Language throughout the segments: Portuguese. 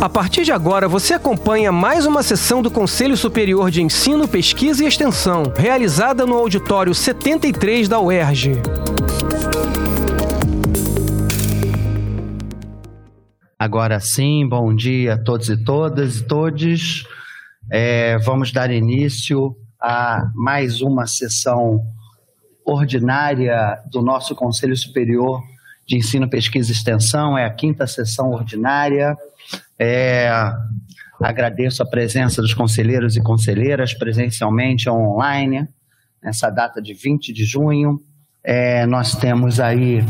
A partir de agora, você acompanha mais uma sessão do Conselho Superior de Ensino, Pesquisa e Extensão, realizada no auditório 73 da UERJ. Agora sim, bom dia a todos e todas e todes. É, vamos dar início a mais uma sessão ordinária do nosso Conselho Superior de Ensino, Pesquisa e Extensão. É a quinta sessão ordinária. É, agradeço a presença dos conselheiros e conselheiras presencialmente ou online, nessa data de 20 de junho. É, nós temos aí,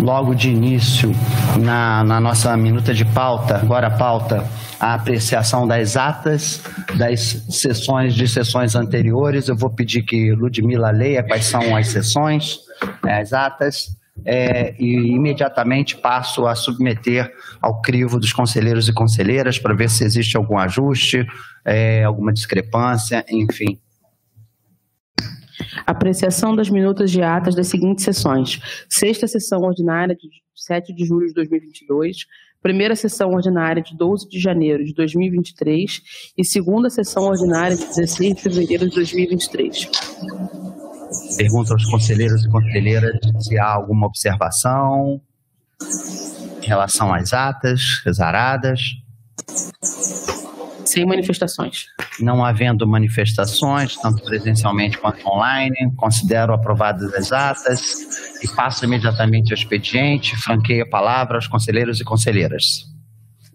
logo de início, na, na nossa minuta de pauta, agora a pauta, a apreciação das atas das sessões de sessões anteriores. Eu vou pedir que Ludmila leia quais são as sessões, né, as atas é, e imediatamente passo a submeter ao crivo dos conselheiros e conselheiras para ver se existe algum ajuste, é, alguma discrepância, enfim. Apreciação das minutas de atas das seguintes sessões. Sexta sessão ordinária de 7 de julho de 2022, primeira sessão ordinária de 12 de janeiro de 2023 e segunda sessão ordinária de 16 de fevereiro de 2023. Pergunto aos conselheiros e conselheiras se há alguma observação em relação às atas exaradas. Sem manifestações. Não havendo manifestações, tanto presencialmente quanto online, considero aprovadas as atas e passo imediatamente ao expediente, franqueio a palavra aos conselheiros e conselheiras.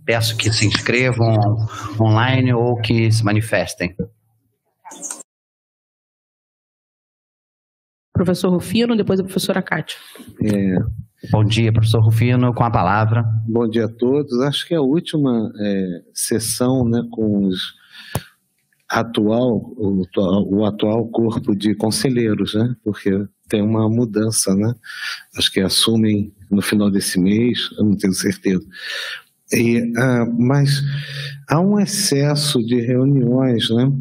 Peço que se inscrevam online ou que se manifestem. Professor Rufino, depois a professora Cátia. É, Bom dia, professor Rufino, com a palavra. Bom dia a todos. Acho que é a última é, sessão né, com os atual, o, o, atual corpo de conselheiros, né, porque tem uma mudança, né? Acho que assumem no final desse mês, eu não tenho certeza. E, ah, mas há um excesso de reuniões, né?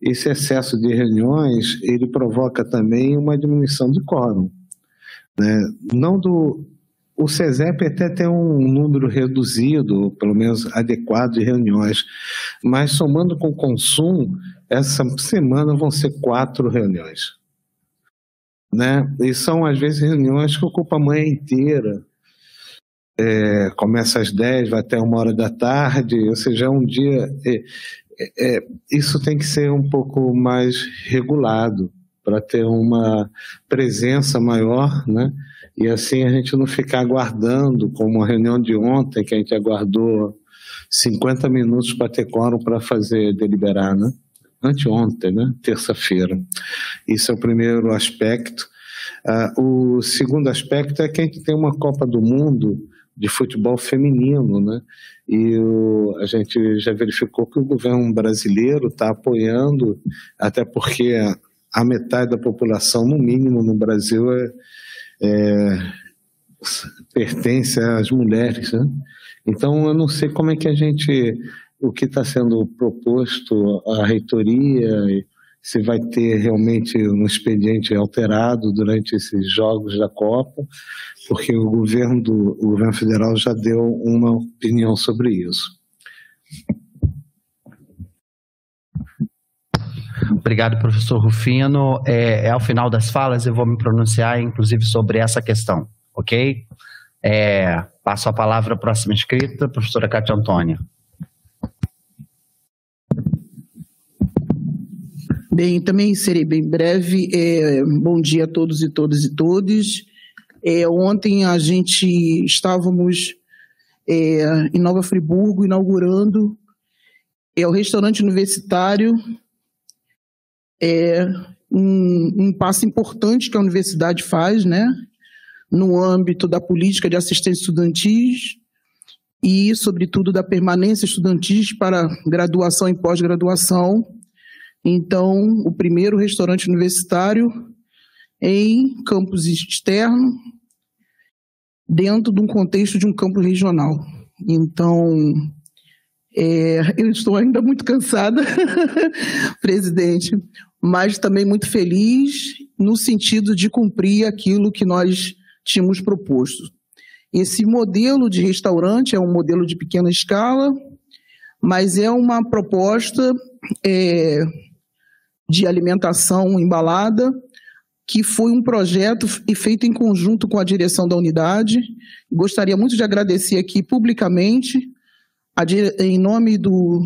Esse excesso de reuniões ele provoca também uma diminuição de quórum, né? Não do o CESEP até tem um número reduzido, pelo menos adequado de reuniões, mas somando com o consumo, essa semana vão ser quatro reuniões. Né? E são, às vezes, reuniões que ocupam a manhã inteira, é, começa às 10, vai até uma hora da tarde, ou seja, é um dia. É, é, isso tem que ser um pouco mais regulado para ter uma presença maior, né? E assim a gente não ficar aguardando, como a reunião de ontem, que a gente aguardou 50 minutos para ter quórum para fazer deliberar, né? Anteontem, né? Terça-feira. Isso é o primeiro aspecto. Uh, o segundo aspecto é que a gente tem uma Copa do Mundo de futebol feminino, né? E o, a gente já verificou que o governo brasileiro está apoiando, até porque a, metade da população, no mínimo no Brasil, é, é, pertence às mulheres, né? Então eu não sei como é que a gente, o que está sendo proposto à reitoria, se vai ter realmente um expediente alterado durante esses jogos da Copa, porque o governo, do, o governo federal já deu uma opinião sobre isso. Obrigado, professor Rufino. É, é, ao final das falas, eu vou me pronunciar, inclusive, sobre essa questão, ok? É, passo a palavra à próxima inscrita, professora Cátia Antônia. Bem, também serei bem breve. É, bom dia a todos e todas e todos. É, ontem a gente estávamos é, em Nova Friburgo inaugurando é, o restaurante universitário, é um, um passo importante que a universidade faz, né, no âmbito da política de assistência estudantil e, sobretudo, da permanência estudantil para graduação e pós-graduação. Então, o primeiro restaurante universitário em campus externo, dentro de um contexto de um campo regional. Então, é, eu estou ainda muito cansada, presidente, mas também muito feliz no sentido de cumprir aquilo que nós tínhamos proposto. Esse modelo de restaurante é um modelo de pequena escala, mas é uma proposta é, de alimentação embalada que foi um projeto feito em conjunto com a direção da unidade. Gostaria muito de agradecer aqui publicamente, em nome do,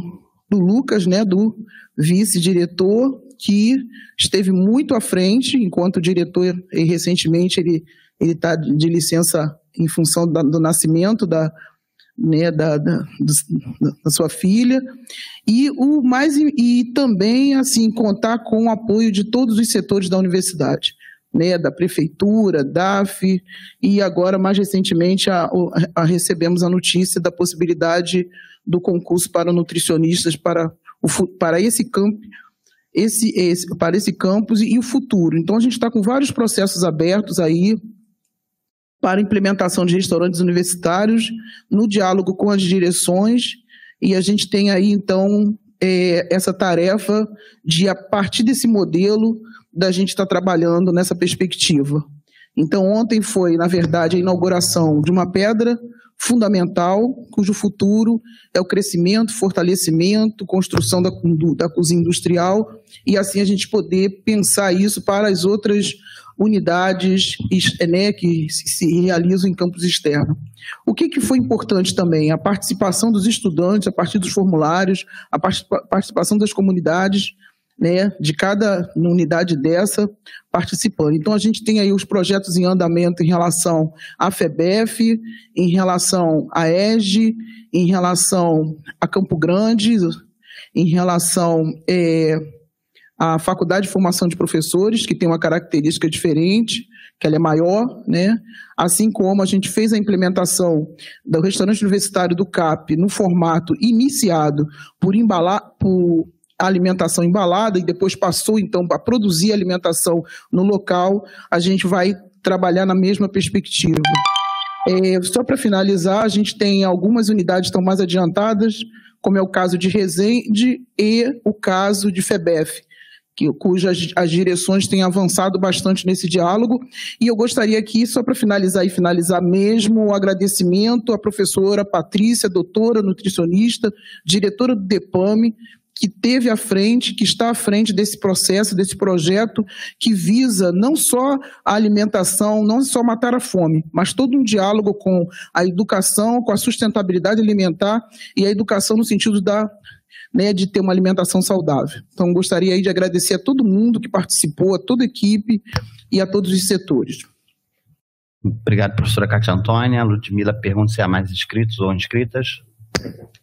do Lucas, né, do vice-diretor, que esteve muito à frente, enquanto diretor, e recentemente ele está de licença em função da, do nascimento da, né, da, da, da, sua filha e o mais e também assim contar com o apoio de todos os setores da universidade, né, da prefeitura, DAF e agora mais recentemente a, a recebemos a notícia da possibilidade do concurso para nutricionistas para o, para esse campo esse, esse para esse campus e, e o futuro. Então a gente está com vários processos abertos aí para implementação de restaurantes universitários, no diálogo com as direções, e a gente tem aí, então, é, essa tarefa de, a partir desse modelo, da gente estar tá trabalhando nessa perspectiva. Então, ontem foi, na verdade, a inauguração de uma pedra fundamental, cujo futuro é o crescimento, fortalecimento, construção da, da cozinha industrial, e assim a gente poder pensar isso para as outras unidades né, que se realizam em campos externos. O que, que foi importante também? A participação dos estudantes a partir dos formulários, a participação das comunidades, né, de cada unidade dessa participando. Então, a gente tem aí os projetos em andamento em relação à FEBEF, em relação à EGE, em relação a Campo Grande, em relação é, a Faculdade de Formação de Professores, que tem uma característica diferente, que ela é maior, né? assim como a gente fez a implementação do restaurante universitário do CAP no formato iniciado por embalar, por alimentação embalada e depois passou então a produzir alimentação no local, a gente vai trabalhar na mesma perspectiva. É, só para finalizar, a gente tem algumas unidades que estão mais adiantadas, como é o caso de Resende e o caso de FEBEF que, cujas as direções têm avançado bastante nesse diálogo. E eu gostaria aqui, só para finalizar e finalizar mesmo, o agradecimento à professora Patrícia, doutora nutricionista, diretora do DEPAME, que teve à frente, que está à frente desse processo, desse projeto que visa não só a alimentação, não só matar a fome, mas todo um diálogo com a educação, com a sustentabilidade alimentar e a educação no sentido da né, de ter uma alimentação saudável. Então, gostaria aí de agradecer a todo mundo que participou, a toda a equipe e a todos os setores. Obrigado, professora Cátia Antônia. Ludmila pergunta se há mais inscritos ou inscritas.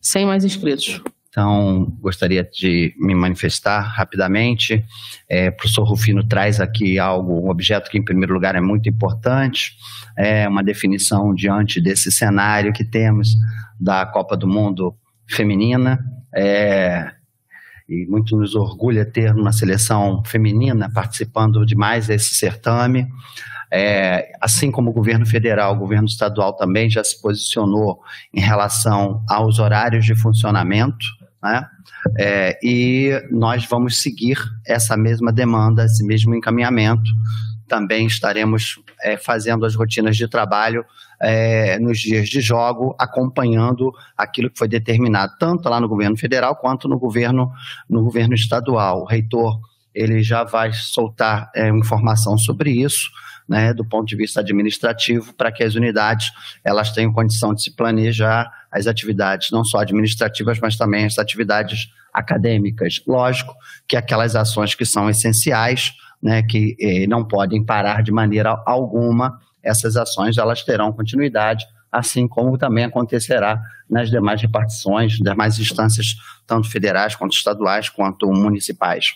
Sem mais inscritos. Então, gostaria de me manifestar rapidamente. É, o professor Rufino traz aqui algo, um objeto que, em primeiro lugar, é muito importante, é uma definição diante desse cenário que temos da Copa do Mundo feminina, é, e muito nos orgulha ter uma seleção feminina participando de mais esse certame. É, assim como o governo federal, o governo estadual também já se posicionou em relação aos horários de funcionamento, né? É, e nós vamos seguir essa mesma demanda, esse mesmo encaminhamento. Também estaremos é, fazendo as rotinas de trabalho é, nos dias de jogo, acompanhando aquilo que foi determinado tanto lá no governo federal quanto no governo, no governo estadual. O reitor ele já vai soltar é, informação sobre isso. Né, do ponto de vista administrativo, para que as unidades elas tenham condição de se planejar as atividades, não só administrativas, mas também as atividades acadêmicas. Lógico que aquelas ações que são essenciais, né, que eh, não podem parar de maneira alguma, essas ações elas terão continuidade, assim como também acontecerá nas demais repartições, demais instâncias, tanto federais quanto estaduais, quanto municipais.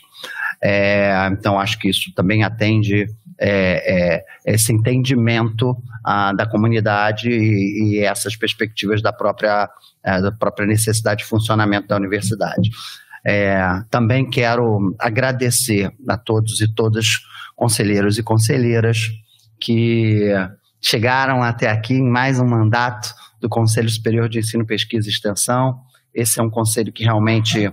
É, então, acho que isso também atende é, é, esse entendimento ah, da comunidade e, e, essas perspectivas da própria, é, da própria necessidade de funcionamento da universidade. É, também quero agradecer a todos e todas, conselheiros e conselheiras, que chegaram até aqui em mais um mandato do Conselho Superior de Ensino, Pesquisa e Extensão. Esse é um conselho que realmente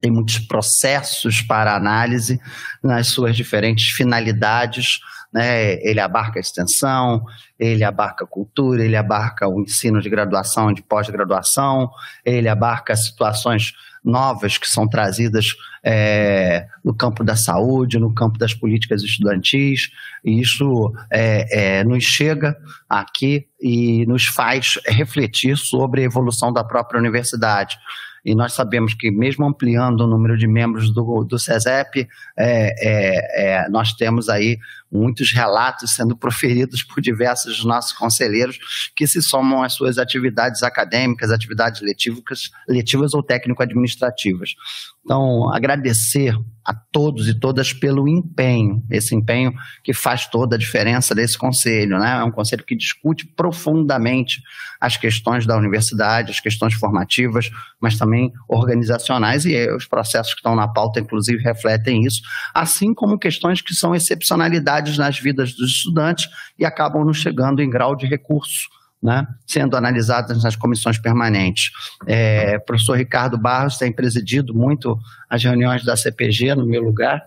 tem muitos processos para análise nas suas diferentes finalidades, né? Ele abarca a extensão, ele abarca a cultura, ele abarca o ensino de graduação, de pós-graduação, ele abarca situações novas que são trazidas é, no campo da saúde, no campo das políticas estudantis, e isso é, é, nos chega aqui e nos faz refletir sobre a evolução da própria universidade. E nós sabemos que, mesmo ampliando o número de membros do, do CESEP, é, é, é, nós temos aí muitos relatos sendo proferidos por diversos nossos conselheiros que se somam às suas atividades acadêmicas, atividades letivas, letivas ou técnico-administrativas. Então, agradecer a todos e todas pelo empenho, esse empenho que faz toda a diferença desse conselho, né? É um conselho que discute profundamente as questões da universidade, as questões formativas, mas também organizacionais e os processos que estão na pauta, inclusive, refletem isso, assim como questões que são excepcionalidades nas vidas dos estudantes e acabam nos chegando em grau de recurso né, sendo analisadas nas comissões permanentes. É, o professor Ricardo Barros tem presidido muito as reuniões da CPG no meu lugar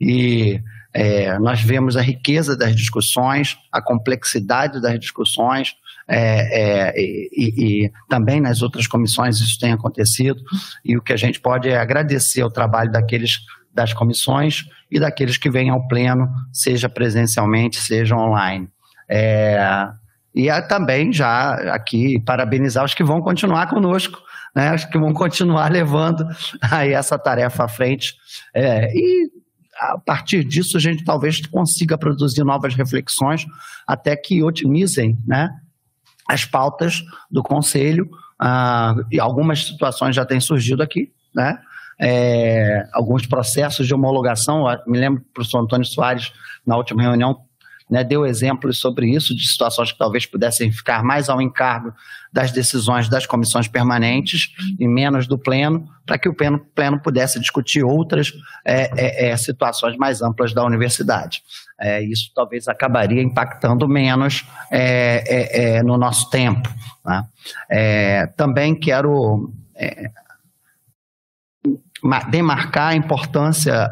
e é, nós vemos a riqueza das discussões, a complexidade das discussões, é, é, e, e, também nas outras comissões isso tem acontecido, e o que a gente pode é agradecer o trabalho daqueles das comissões e daqueles que vêm ao pleno, seja presencialmente, seja online. É, e também já aqui parabenizar os que vão continuar conosco, né? Os que vão continuar levando aí essa tarefa à frente. É, e a partir disso a gente talvez consiga produzir novas reflexões até que otimizem, né? As pautas do conselho ah, e algumas situações já têm surgido aqui, né? É, alguns processos de homologação. Me lembro que o professor Antônio Soares, na última reunião, né, deu exemplos sobre isso, de situações que talvez pudessem ficar mais ao encargo das decisões das comissões permanentes e menos do pleno, para que o pleno, pleno pudesse discutir outras é, é, é, situações mais amplas da universidade. É, isso talvez acabaria impactando menos é, é, no nosso tempo. Né? também quero demarcar a importância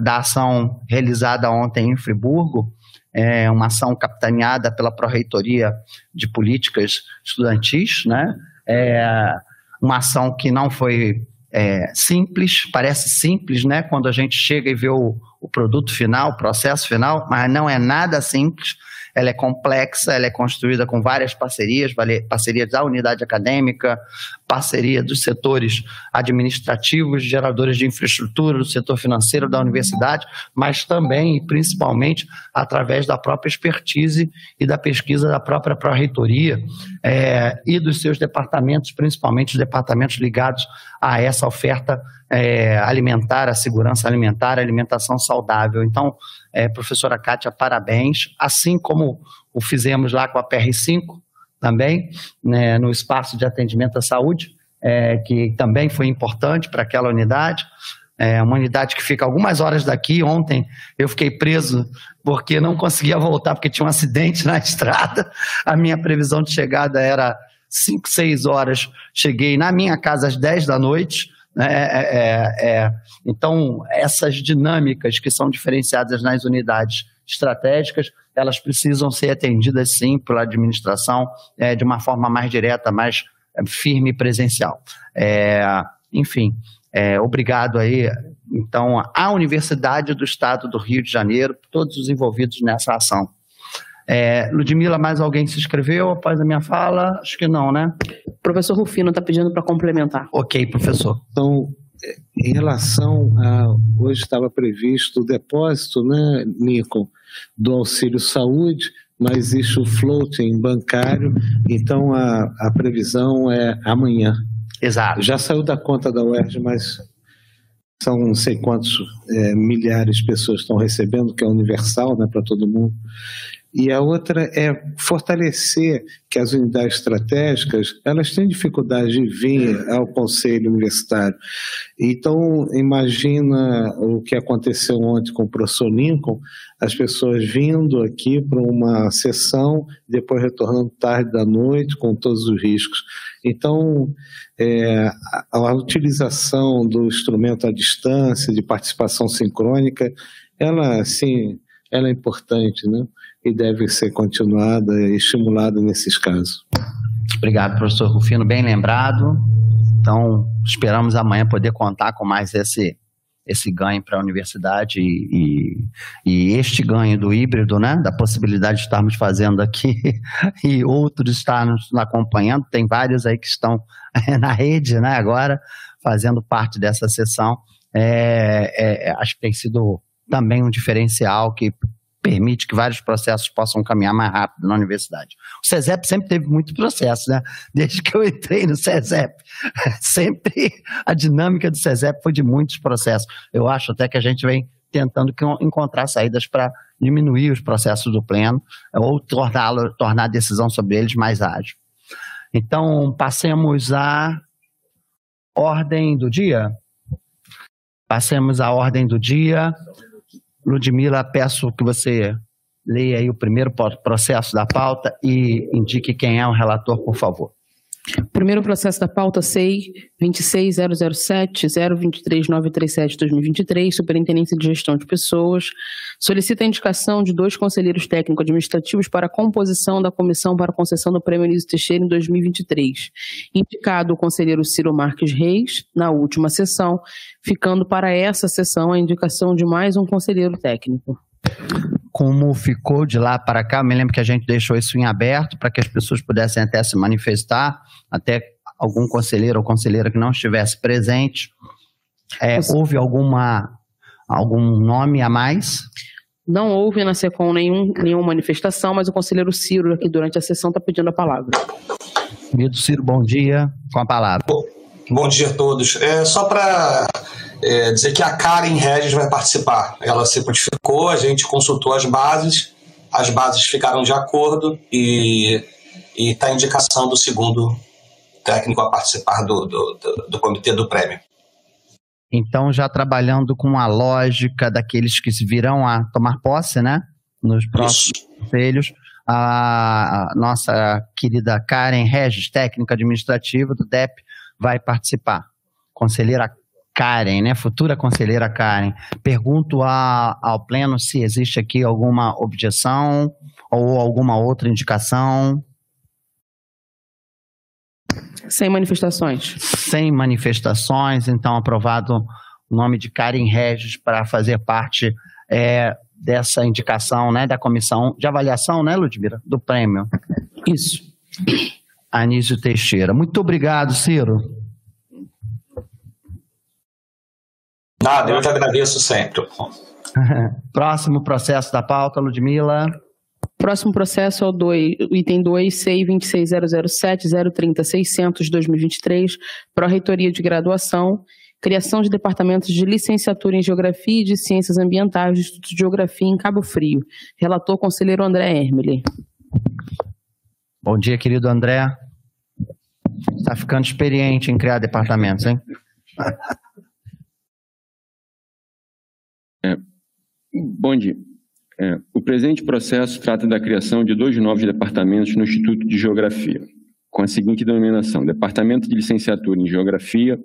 da ação realizada ontem em Friburgo, é uma ação capitaneada pela Pró-Reitoria de Políticas Estudantis, né? É uma ação que não foi é, simples, parece simples, né? Quando a gente chega e vê o, o produto final, o processo final, mas não é nada simples ela é complexa, ela é construída com várias parcerias, parceria da unidade acadêmica, parceria dos setores administrativos, geradores de infraestrutura, do setor financeiro da universidade, mas também e principalmente através da própria expertise e da pesquisa da própria pró-reitoria é, e dos seus departamentos, principalmente os departamentos ligados a essa oferta é, alimentar, a segurança alimentar, a alimentação saudável. Então, é, professora Kátia, parabéns, assim como o fizemos lá com a PR5 também, né, no espaço de atendimento à saúde, é, que também foi importante para aquela unidade. É uma unidade que fica algumas horas daqui. Ontem eu fiquei preso porque não conseguia voltar, porque tinha um acidente na estrada. A minha previsão de chegada era 5, 6 horas. Cheguei na minha casa às 10 da noite. Né? É, é, é, então, essas dinâmicas que são diferenciadas nas unidades estratégicas, elas precisam ser atendidas sim pela administração é, de uma forma mais direta, mais é, firme e presencial. É, enfim, obrigado aí, então, à Universidade do Estado do Rio de Janeiro, todos os envolvidos nessa ação. É, Ludmila, mais alguém se inscreveu após a minha fala? Acho que não, né? O professor Rufino está pedindo para complementar. Ok, professor. Então, em relação a. Hoje estava previsto o depósito, né, Nico, do auxílio saúde, mas existe o floating bancário, então a, a previsão é amanhã. Exato. Já saiu da conta da UERJ, mas são não sei quantos é, milhares de pessoas estão recebendo, que é universal né, para todo mundo e a outra é fortalecer que as unidades estratégicas elas têm dificuldade de vir ao conselho universitário. Então imagina o que aconteceu ontem com o professor Lincoln, as pessoas vindo aqui para uma sessão, depois retornando tarde da noite com todos os riscos. Então é, a, a utilização do instrumento à distância de participação sincrônica, ela assim ela é importante, né? E deve ser continuada e estimulada nesses casos. Obrigado, professor Rufino, bem lembrado. Então, esperamos amanhã poder contar com mais esse esse ganho para a universidade e, e, e, este ganho do híbrido, né, da possibilidade de estarmos fazendo aqui e outros estarem nos acompanhando, tem vários aí que estão na rede, né, agora fazendo parte dessa sessão, é, é, acho que tem sido também um diferencial que permite que vários processos possam caminhar mais rápido na universidade. O CESEP sempre teve muito processo, né? Desde que eu entrei no CESEP. Sempre a dinâmica do CESEP foi de muitos processos. Eu acho até que a gente vem tentando encontrar saídas para diminuir os processos do pleno ou tornar, tornar a decisão sobre eles mais ágil. Então, passemos à ordem do dia. Passemos à ordem do dia. Ludmila, peço que você leia aí o primeiro processo da pauta e indique quem é o relator, por favor. Primeiro processo da pauta SEI 26007-023937-2023, Superintendência de Gestão de Pessoas, solicita a indicação de dois conselheiros técnico-administrativos para a composição da comissão para concessão do Prêmio Elísio Teixeira em 2023. Indicado o conselheiro Ciro Marques Reis, na última sessão, ficando para essa sessão a indicação de mais um conselheiro técnico como ficou de lá para cá. Eu me lembro que a gente deixou isso em aberto para que as pessoas pudessem até se manifestar, até algum conselheiro ou conselheira que não estivesse presente. É, houve alguma algum nome a mais? Não houve na SECOM nenhum, nenhuma manifestação, mas o conselheiro Ciro, aqui durante a sessão, está pedindo a palavra. Querido Ciro, bom dia. Com a palavra. Bom, bom dia a todos. É, só para é, dizer que a Karen Regis vai participar. Ela se prontificou, a gente consultou as bases, as bases ficaram de acordo e está a indicação do segundo técnico a participar do, do, do, do comitê do prêmio. Então, já trabalhando com a lógica daqueles que virão a tomar posse, né? Nos próximos conselhos, a nossa querida Karen Regis, técnica administrativa do DEP, vai participar. Conselheira Karen, né? Futura conselheira Karen. Pergunto a, ao Pleno se existe aqui alguma objeção ou alguma outra indicação. Sem manifestações. Sem manifestações, então aprovado o nome de Karen Regis para fazer parte é, dessa indicação, né, da comissão de avaliação, né, Ludmila, do prêmio. Isso. Anísio Teixeira. Muito obrigado, Ciro. Nada, eu te agradeço sempre. Próximo processo da pauta, Ludmila. Próximo processo é o, dois, o item 2, CEI 26007 030 600 2023, Pró-Reitoria de Graduação, criação de departamentos de licenciatura em Geografia e de Ciências Ambientais do Instituto de Geografia em Cabo Frio. Relator, conselheiro André Hermele. Bom dia, querido André. Está ficando experiente em criar departamentos, hein? É, bom dia. É, o presente processo trata da criação de dois novos departamentos no Instituto de Geografia, com a seguinte denominação: Departamento de Licenciatura em Geografia,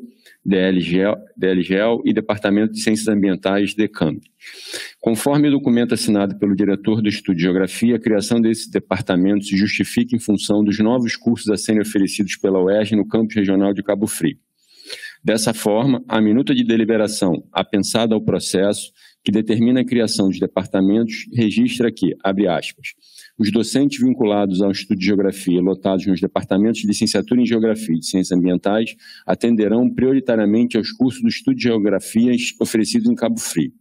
DLGEL, DLGEL e Departamento de Ciências Ambientais, DECAMP. Conforme o documento assinado pelo diretor do Instituto de Geografia, a criação desses departamentos se justifica em função dos novos cursos a serem oferecidos pela UERJ no campus regional de Cabo Frio. Dessa forma, a minuta de deliberação apensada ao processo que determina a criação dos departamentos, registra que, abre aspas, os docentes vinculados ao estudo de geografia lotados nos departamentos de licenciatura em geografia e de ciências ambientais atenderão prioritariamente aos cursos do estudo de geografia oferecidos em Cabo Frio.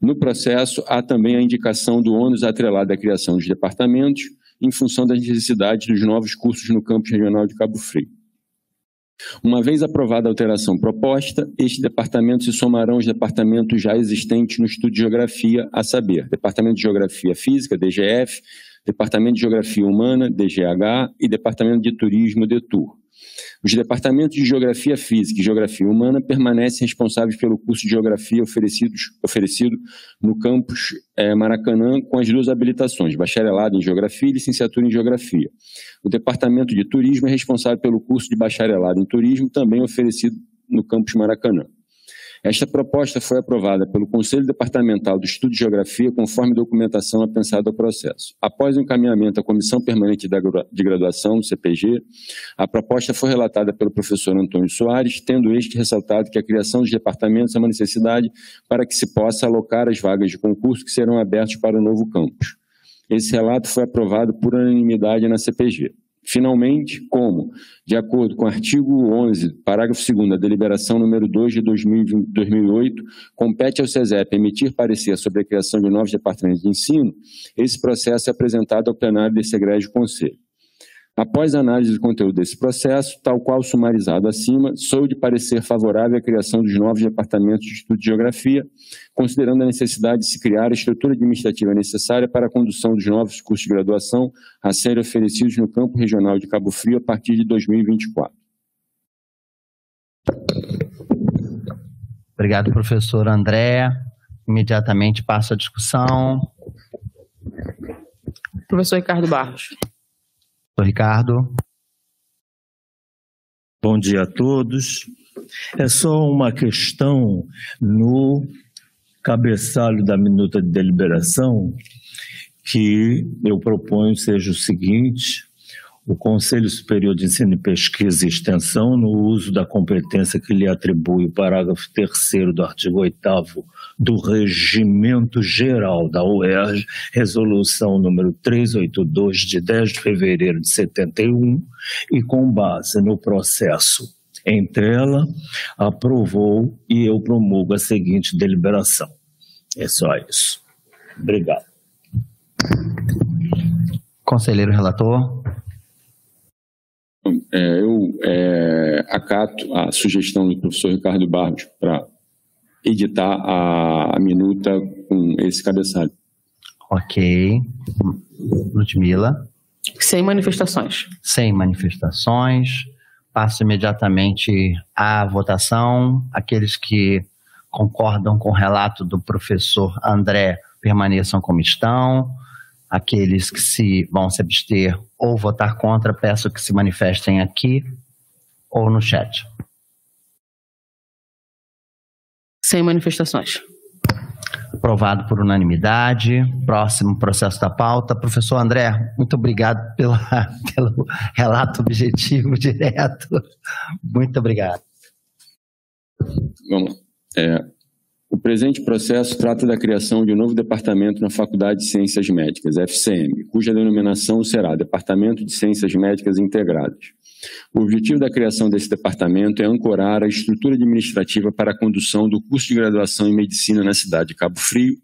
No processo, há também a indicação do ônus atrelado à criação dos departamentos, em função das necessidades dos novos cursos no campus regional de Cabo Frio. Uma vez aprovada a alteração proposta, estes departamentos se somarão aos departamentos já existentes no estudo de geografia, a saber, Departamento de Geografia Física, DGF, Departamento de Geografia Humana, DGH, e Departamento de Turismo, DETUR. Os departamentos de Geografia Física e Geografia Humana permanecem responsáveis pelo curso de Geografia oferecido no campus é, Maracanã com as duas habilitações, bacharelado em Geografia e licenciatura em Geografia. O Departamento de Turismo é responsável pelo curso de bacharelado em Turismo, também oferecido no campus Maracanã. Esta proposta foi aprovada pelo Conselho Departamental do Estudo de Geografia conforme documentação apensada ao processo. Após o encaminhamento à Comissão Permanente de Graduação, CPG, a proposta foi relatada pelo professor Antônio Soares, tendo este ressaltado que a criação dos departamentos é uma necessidade para que se possa alocar as vagas de concurso que serão abertas para o novo campus. Esse relato foi aprovado por unanimidade na CPG. Finalmente, como, de acordo com o artigo 11, parágrafo 2 da deliberação número 2 de 2008, compete ao SESEP emitir parecer sobre a criação de novos departamentos de ensino, esse processo é apresentado ao plenário desse egrégio conselho. Após a análise do conteúdo desse processo, tal qual sumarizado acima, sou de parecer favorável à criação dos novos departamentos de estudo de geografia, considerando a necessidade de se criar a estrutura administrativa necessária para a condução dos novos cursos de graduação a serem oferecidos no campo regional de Cabo Frio a partir de 2024. Obrigado, professor André. Imediatamente passo a discussão. Professor Ricardo Barros. Professor Ricardo. Bom dia a todos. É só uma questão no cabeçalho da minuta de deliberação que eu proponho seja o seguinte: o Conselho Superior de Ensino e Pesquisa e Extensão, no uso da competência que lhe atribui o parágrafo 3 do artigo 8 do Regimento Geral da UERJ, resolução número 382, de 10 de fevereiro de 71, e com base no processo em tela, aprovou e eu promulgo a seguinte deliberação. É só isso. Obrigado. Conselheiro relator. É, eu é, acato a sugestão do professor Ricardo Barros para editar a, a, minuta com esse cabeçalho. Ok. Ludmila. Sem manifestações. Sem manifestações. Passo imediatamente à votação. Aqueles que concordam com o relato do professor André permaneçam como estão. Aqueles que se vão se abster ou votar contra, peço que se manifestem aqui ou no chat. Sem manifestações. Aprovado por unanimidade. Próximo processo da pauta. Professor André, muito obrigado pela, pelo relato objetivo direto. Muito obrigado. Vamos. É, o presente processo trata da criação de um novo departamento na Faculdade de Ciências Médicas, FCM, cuja denominação será Departamento de Ciências Médicas Integradas. O objetivo da criação desse departamento é ancorar a estrutura administrativa para a condução do curso de graduação em medicina na cidade de Cabo Frio,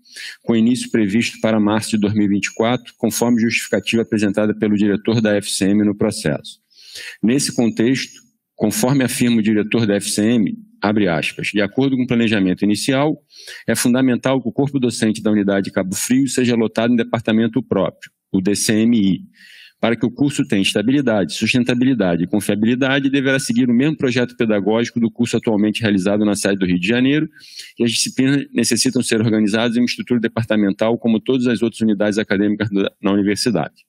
com início previsto para março de 2024, conforme justificativa apresentada pelo diretor da FCM no processo. Nesse contexto, conforme afirma o diretor da FCM, abre aspas, de acordo com o planejamento inicial, é fundamental que o corpo docente da unidade de Cabo Frio seja lotado em departamento próprio, o DCMI. Para que o curso tenha estabilidade, sustentabilidade e confiabilidade, deverá seguir o mesmo projeto pedagógico do curso atualmente realizado na sede do Rio de Janeiro, e as disciplinas necessitam ser organizadas em uma estrutura departamental como todas as outras unidades acadêmicas na universidade.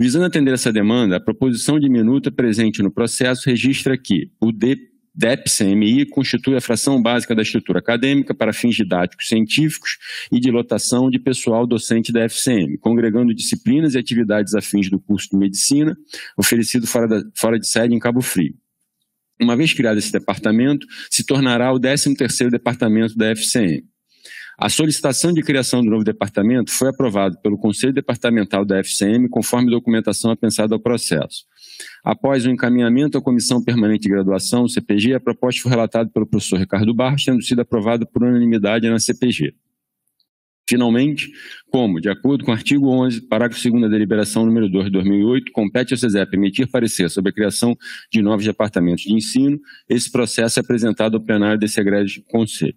Visando atender essa demanda, a proposição de minuta presente no processo registra que o D DEP-CMI constitui a fração básica da estrutura acadêmica para fins didáticos científicos e de lotação de pessoal docente da FCM, congregando disciplinas e atividades afins do curso de medicina oferecido fora, da, fora de sede em Cabo Frio. Uma vez criado esse departamento, se tornará o 13º departamento da FCM. A solicitação de criação do novo departamento foi aprovada pelo Conselho Departamental da FCM conforme documentação apensada ao processo. Após o encaminhamento à Comissão Permanente de Graduação, CPG, a proposta foi relatada pelo professor Ricardo Barros, tendo sido aprovada por unanimidade na CPG. Finalmente, como, de acordo com o artigo 11, parágrafo 2 da deliberação número 2 de 2008, compete ao CESEP emitir parecer sobre a criação de novos departamentos de ensino, esse processo é apresentado ao plenário desse egrégio conselho.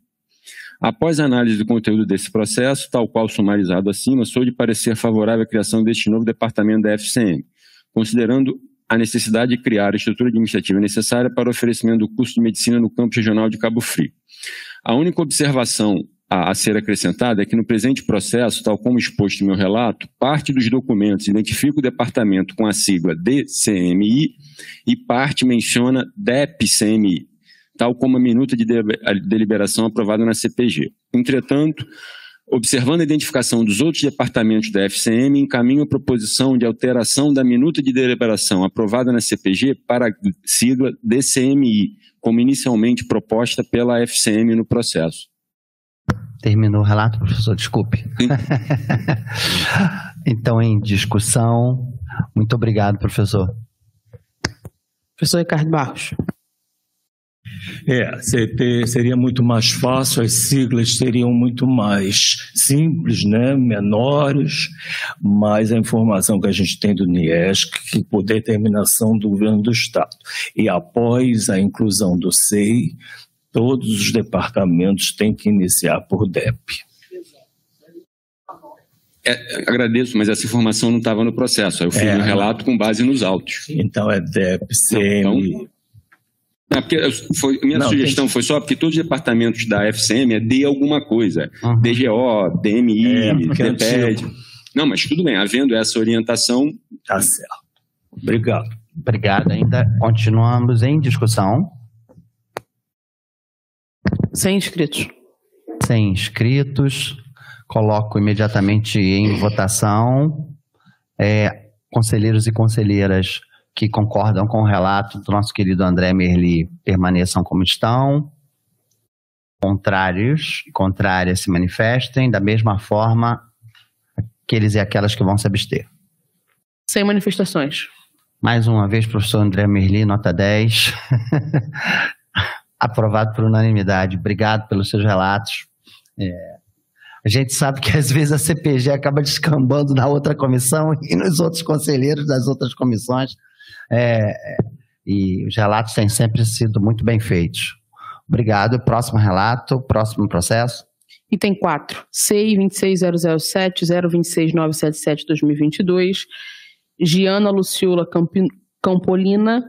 Após a análise do conteúdo desse processo, tal qual sumarizado acima, sou de parecer favorável à criação deste novo departamento da FCM, considerando a necessidade de criar a estrutura administrativa necessária para o oferecimento do curso de medicina no campo regional de Cabo Frio. A única observação a, ser acrescentada é que no presente processo, tal como exposto no meu relato, parte dos documentos identifica o departamento com a sigla DCMI e parte menciona DEPCMI. tal como a minuta de deliberação aprovada na CPG. Entretanto, observando a identificação dos outros departamentos da FCM, encaminho a proposição de alteração da minuta de deliberação aprovada na CPG para a sigla DCMI, como inicialmente proposta pela FCM no processo. Terminou o relato, professor? Desculpe. então, em discussão. Muito obrigado, professor. Professor Ricardo Barros. É, seria muito mais fácil, as siglas seriam muito mais simples, né, menores, mas a informação que a gente tem do NIESC, que por determinação do governo do Estado, e após a inclusão do SEI, todos os departamentos têm que iniciar por DEP. É, agradeço, mas essa informação não estava no processo. Eu fiz é, um relato com base nos autos. Então é DEP, CM. Então, não, porque foi, minha não, sugestão tem... foi só porque todos os departamentos da FCM é de alguma coisa. Uhum. DGO, DMI, é, DPED. Não, mas tudo bem, havendo essa orientação. Tá certo. Obrigado. Obrigado. Ainda continuamos em discussão. Sem inscritos. Sem inscritos. Coloco imediatamente em votação. É, conselheiros e conselheiras que concordam com o relato do nosso querido André Merli permaneçam como estão. Contrários e contrárias se manifestem. Da mesma forma, aqueles e aquelas que vão se abster. Sem manifestações. Mais uma vez, professor André Merli, nota 10. Aprovado por unanimidade. Obrigado pelos seus relatos. É, a gente sabe que às vezes a CPG acaba descambando na outra comissão e nos outros conselheiros das outras comissões. É, e os relatos têm sempre sido muito bem feitos. Obrigado. Próximo relato, próximo processo. Item 4. CI 26007 026977 2022. Giana Luciola Campolina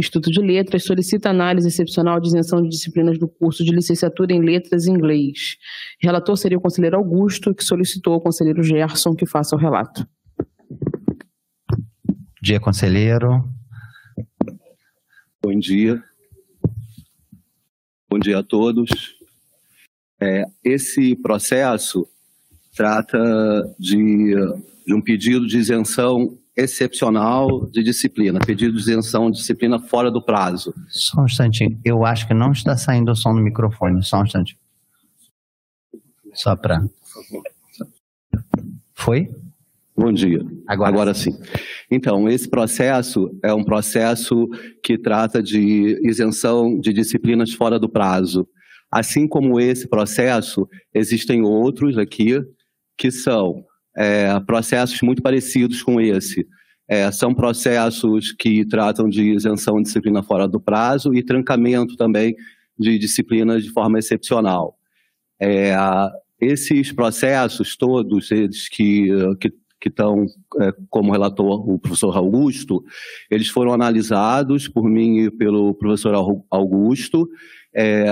Instituto de Letras solicita análise excepcional de isenção de disciplinas do curso de licenciatura em Letras em Inglês. Relator seria o conselheiro Augusto, que solicitou ao conselheiro Gerson que faça o relato. Dia, conselheiro. Bom dia. Bom dia a todos. É, esse processo trata de, de um pedido de isenção excepcional de disciplina, pedido de isenção de disciplina fora do prazo. Só um instantinho, eu acho que não está saindo o som no microfone, só um instantinho. Só para. Foi? Bom dia. Agora, Agora sim. Então, esse processo é um processo que trata de isenção de disciplinas fora do prazo. Assim como esse processo, existem outros aqui que são é, processos muito parecidos com esse. É, são processos que tratam de isenção de disciplina fora do prazo e trancamento também de disciplinas de forma excepcional. É, esses processos todos, eles que, que que estão, é, como relator o professor Augusto, eles foram analisados por mim e pelo professor Augusto. É,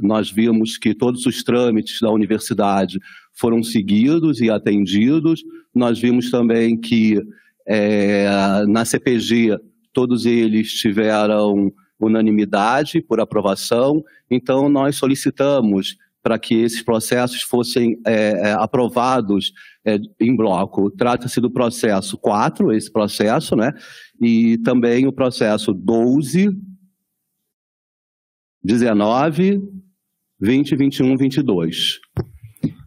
nós vimos que todos os trâmites da universidade foram seguidos e atendidos. Nós vimos também que é, na CPG todos eles tiveram unanimidade por aprovação, então nós solicitamos para que esses processos fossem é, é, aprovados é, em bloco. Trata-se do processo 4, esse processo, né? E também o processo 12, 19, 20, 21, 22.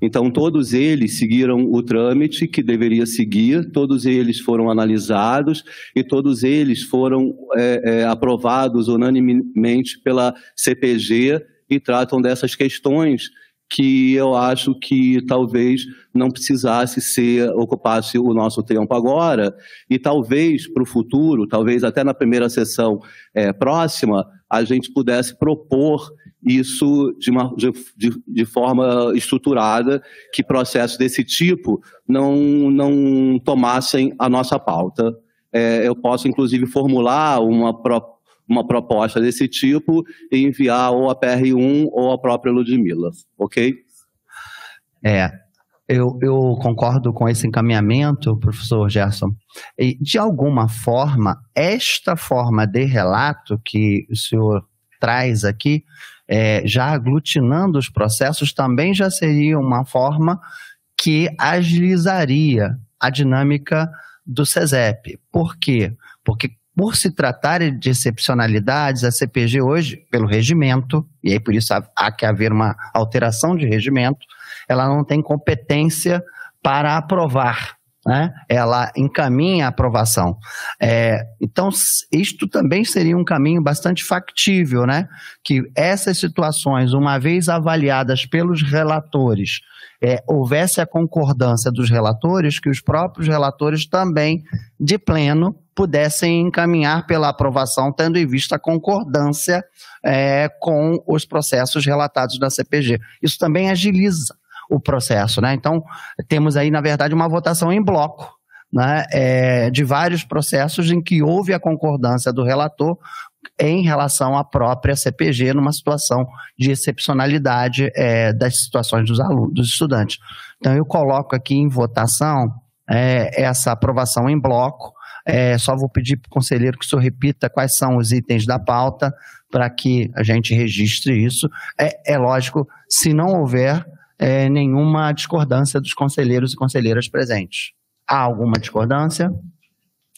Então, todos eles seguiram o trâmite que deveria seguir, todos eles foram analisados e todos eles foram é, é, aprovados unanimemente pela CPG e tratam dessas questões que eu acho que talvez não precisasse ser ocupasse o nosso tempo agora e talvez para o futuro, talvez até na primeira sessão é, próxima, a gente pudesse propor isso de, uma, de, de, forma estruturada, que processos desse tipo não, não tomassem a nossa pauta. É, eu posso, inclusive, formular uma, uma proposta desse tipo e enviar ou a PR1 ou a própria Ludmilla, ok? É, eu, eu, concordo com esse encaminhamento, professor Gerson. E, de alguma forma, esta forma de relato que o senhor traz aqui, é, já aglutinando os processos, também já seria uma forma que agilizaria a dinâmica do SESEP. Por quê? Porque por se tratar de excepcionalidades, a CPG hoje, pelo regimento, e aí por isso há, que haver uma alteração de regimento, ela não tem competência para aprovar né? ela encaminha a aprovação. É, então, isto também seria um caminho bastante factível, né? que essas situações, uma vez avaliadas pelos relatores, é, houvesse a concordância dos relatores, que os próprios relatores também, de pleno, pudessem encaminhar pela aprovação, tendo em vista a concordância é, com os processos relatados da CPG. Isso também agiliza o processo. Né? Então, temos aí, na verdade, uma votação em bloco. Né, é, de vários processos em que houve a concordância do relator em relação à própria CPG numa situação de excepcionalidade é, das situações dos alunos, dos estudantes. Então eu coloco aqui em votação é, essa aprovação em bloco. É, só vou pedir para o conselheiro que o senhor repita quais são os itens da pauta para que a gente registre isso. É, é lógico, se não houver é, nenhuma discordância dos conselheiros e conselheiras presentes. Há alguma discordância?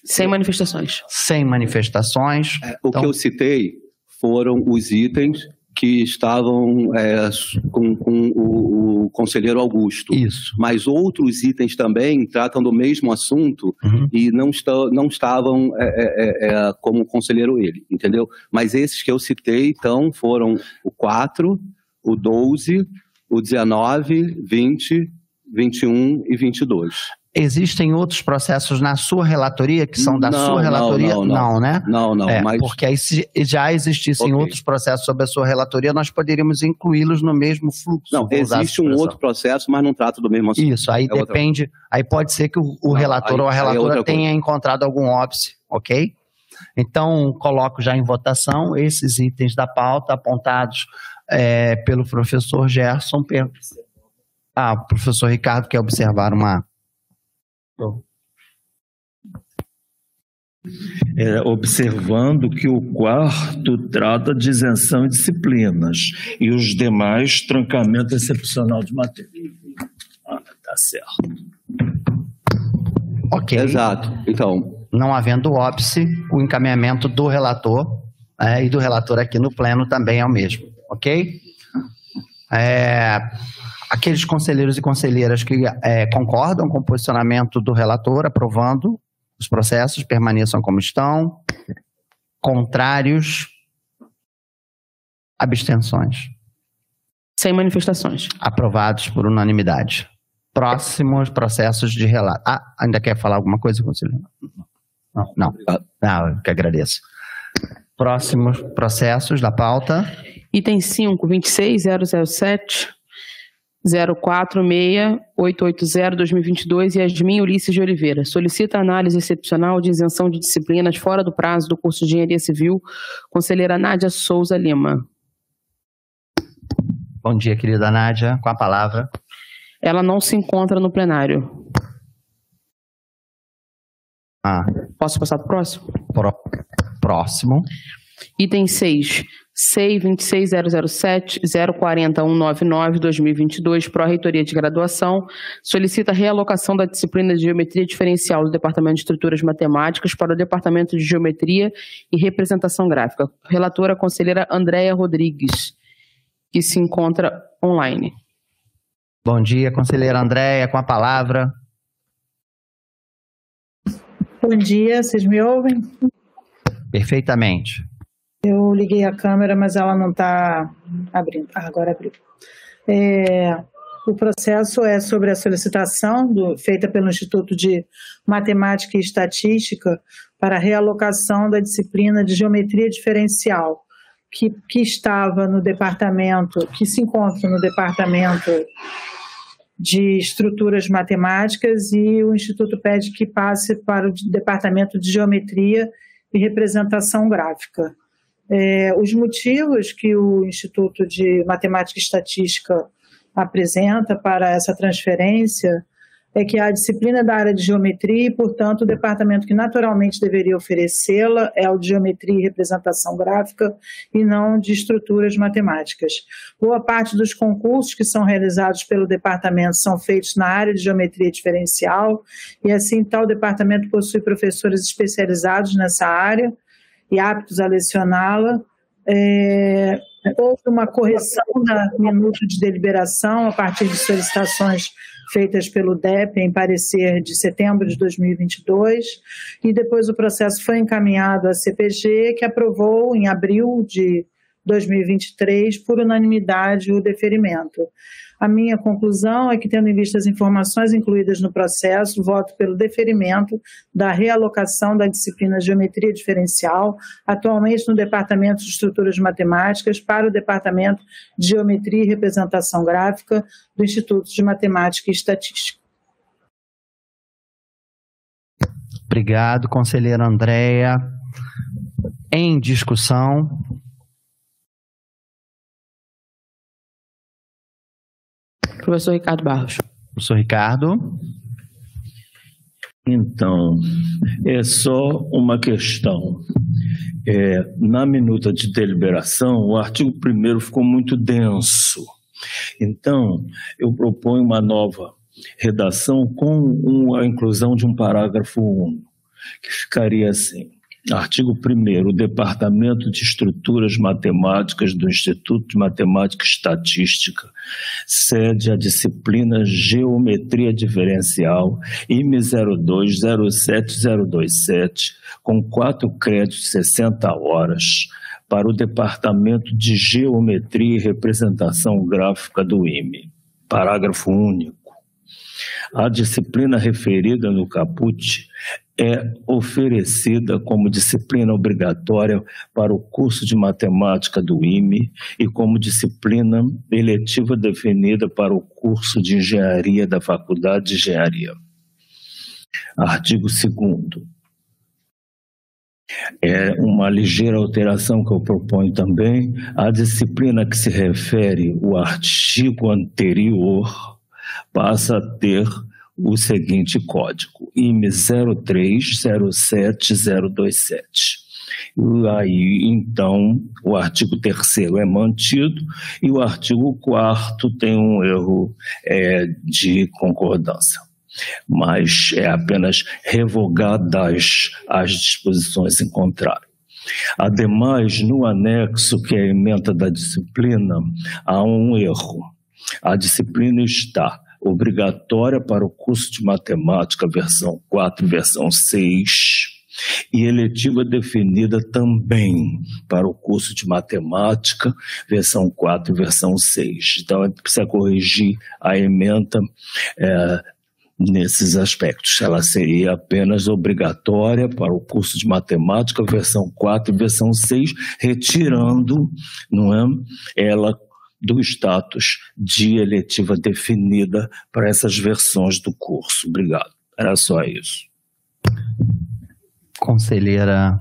Sem manifestações. Sem manifestações. É, o então... que eu citei foram os itens que estavam é, com, com o, o, conselheiro Augusto. Isso. Mas outros itens também tratam do mesmo assunto uhum. e não, está, não estavam é, é, é, é como conselheiro ele, entendeu? Mas esses que eu citei, então, foram o 4, o 12, o 19, 20, 21 e 22. Existem outros processos na sua relatoria que são da não, sua relatoria? Não, não, não, né? Não, não. É, mas... Porque aí se já existissem okay. outros processos sobre a sua relatoria, nós poderíamos incluí-los no mesmo fluxo. Não, existe um outro processo, mas não trata do mesmo assunto. Isso, aí é depende. Outra... Aí pode ser que o, o relator aí, ou a é relatora é tenha encontrado algum óbice, ok? Então, coloco já em votação esses itens da pauta apontados é, pelo professor Gerson. Ah, o professor Ricardo quer observar uma. É, observando que o quarto trata de isenção de disciplinas e os demais trancamento excepcional de matéria. Ah, tá certo. Ok. Exato. Então. Não havendo óbice, o encaminhamento do relator é, e do relator aqui no pleno também é o mesmo ok? É, aqueles conselheiros e conselheiras que é, concordam com o posicionamento do relator, aprovando os processos, permaneçam como estão. Contrários, abstenções. Sem manifestações. Aprovados por unanimidade. Próximos processos de relato. Ah, ainda quer falar alguma coisa, conselheiro? Não, não. Não, eu que agradeço. Próximos processos da pauta. Item 5, 26007 046880-2022, Yasmin Ulisses de Oliveira. Solicita análise excepcional de isenção de disciplinas fora do prazo do curso de Engenharia Civil, conselheira Nádia Souza Lima. Bom dia, querida Nádia. Com a palavra. Ela não se encontra no plenário. Ah. Posso passar para o próximo? Pro... Próximo. Item 6. SEI 26007 040199 2022, Pró-Reitoria de Graduação, solicita a realocação da disciplina de Geometria Diferencial do Departamento de Estruturas Matemáticas para o Departamento de Geometria e Representação Gráfica. Relatora conselheira Andréia Rodrigues, que se encontra online. Bom dia, conselheira Andréia, com a palavra. Bom dia, vocês me ouvem? Perfeitamente. Eu liguei a câmera, mas ela não está abrindo. Ah, agora abriu. É, o processo é sobre a solicitação do, feita pelo Instituto de Matemática e Estatística para a realocação da disciplina de geometria diferencial, que, que estava no departamento, que se encontra no departamento de estruturas matemáticas e o Instituto pede que passe para o departamento de geometria e representação gráfica. É, os motivos que o Instituto de Matemática e Estatística apresenta para essa transferência é que a disciplina da área de geometria e, portanto, o departamento que naturalmente deveria oferecê-la é o de geometria e representação gráfica e não de estruturas matemáticas. Boa parte dos concursos que são realizados pelo departamento são feitos na área de geometria diferencial e, assim, tal departamento possui professores especializados nessa área e aptos a lecioná-la. É, houve uma correção da minuto de deliberação a partir de solicitações feitas pelo DEP em parecer de setembro de 2022, e depois o processo foi encaminhado à CPG, que aprovou em abril de 2023, por unanimidade, o deferimento. A minha conclusão é que, tendo em vista as informações incluídas no processo, voto pelo deferimento da realocação da disciplina Geometria Diferencial, atualmente no Departamento de Estruturas Matemáticas, para o Departamento de Geometria e Representação Gráfica do Instituto de Matemática e Estatística. Obrigado, conselheira Andréia. Em discussão, Professor Ricardo Barros. Professor Ricardo. Então, é só uma questão. É, na minuta de deliberação, o artigo 1 ficou muito denso. Então, eu proponho uma nova redação com a inclusão de um parágrafo único, que ficaria assim. Artigo 1 o Departamento de Estruturas Matemáticas do Instituto de Matemática e Estatística cede a disciplina Geometria Diferencial IME 0207027 com quatro créditos 60 horas para o Departamento de Geometria e Representação Gráfica do IME. Parágrafo único. A disciplina referida no caput é oferecida como disciplina obrigatória para o curso de matemática do IME e como disciplina eletiva definida para o curso de engenharia da Faculdade de Engenharia. Artigo 2 é uma ligeira alteração que eu proponho também. A disciplina que se refere o artigo anterior passa a ter o seguinte código, IME 0307027. E aí, então, o artigo 3 é mantido e o artigo 4 tem um erro é, de concordância. Mas é apenas revogadas as disposições em contrário. Ademais, no anexo, que é a emenda da disciplina, há um erro. A disciplina está obrigatória para o curso de matemática, versão 4, versão 6, e eletiva definida também para o curso de matemática, versão 4 e versão 6. Então, a gente precisa corrigir a emenda é, nesses aspectos. Ela seria apenas obrigatória para o curso de matemática, versão 4 e versão 6, retirando não é, ela do status de eletiva definida para essas versões do curso. Obrigado. Era só isso. Conselheira,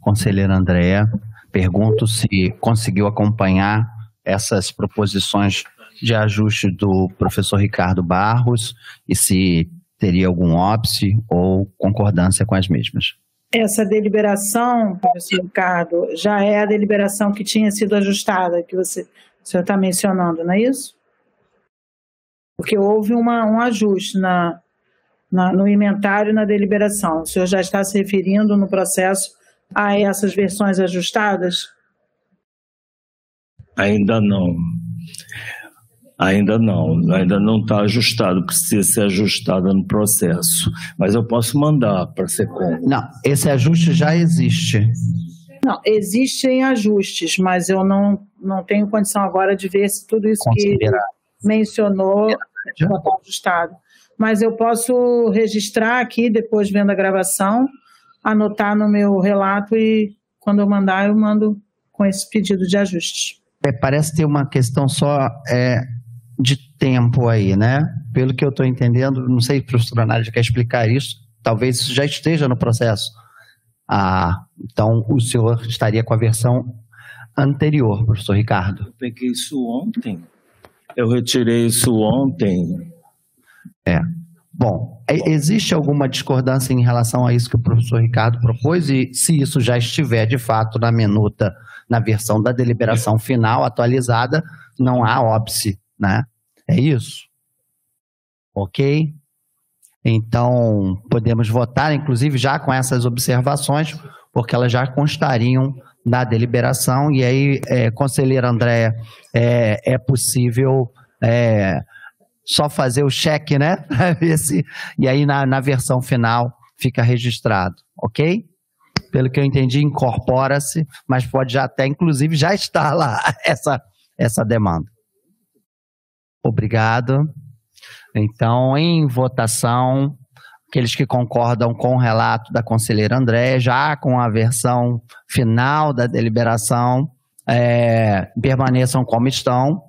conselheira Andréa, pergunto se conseguiu acompanhar essas proposições de ajuste do professor Ricardo Barros e se teria algum óbice ou concordância com as mesmas. Essa deliberação, professor Ricardo, já é a deliberação que tinha sido ajustada, que você o senhor está mencionando, não é isso? Porque houve uma, um ajuste na, na, no inventário e na deliberação. O senhor já está se referindo no processo a essas versões ajustadas? Ainda não. Ainda não, ainda não está ajustado, precisa ser ajustado no processo. Mas eu posso mandar para ser como. Não, esse ajuste já existe. Não, existem ajustes, mas eu não, não tenho condição agora de ver se tudo isso que mencionou está ajustado. Mas eu posso registrar aqui, depois vendo a gravação, anotar no meu relato e quando eu mandar, eu mando com esse pedido de ajuste. É, parece ter uma questão só é, de tempo aí, né? Pelo que eu estou entendendo, não sei se o professor Anália quer explicar isso, talvez isso já esteja no processo ah, então, o senhor estaria com a versão anterior, professor Ricardo. Eu peguei isso ontem. Eu retirei isso ontem. É. Bom, é, existe alguma discordância em relação a isso que o professor Ricardo propôs? E se isso já estiver de fato na minuta, na versão da deliberação final atualizada, não há óbice, né? É isso? Ok? Então, podemos votar, inclusive, já com essas observações, porque elas já constariam na deliberação, e aí, é, conselheira Andréa, é, é possível é, só fazer o cheque, né? ver se, e aí, na, na versão final, fica registrado, ok? Pelo que eu entendi, incorpora-se, mas pode já até, inclusive, já estar lá essa, essa demanda. Obrigado. Então, em votação, aqueles que concordam com o relato da conselheira André, já com a versão final da deliberação, é, permaneçam como estão.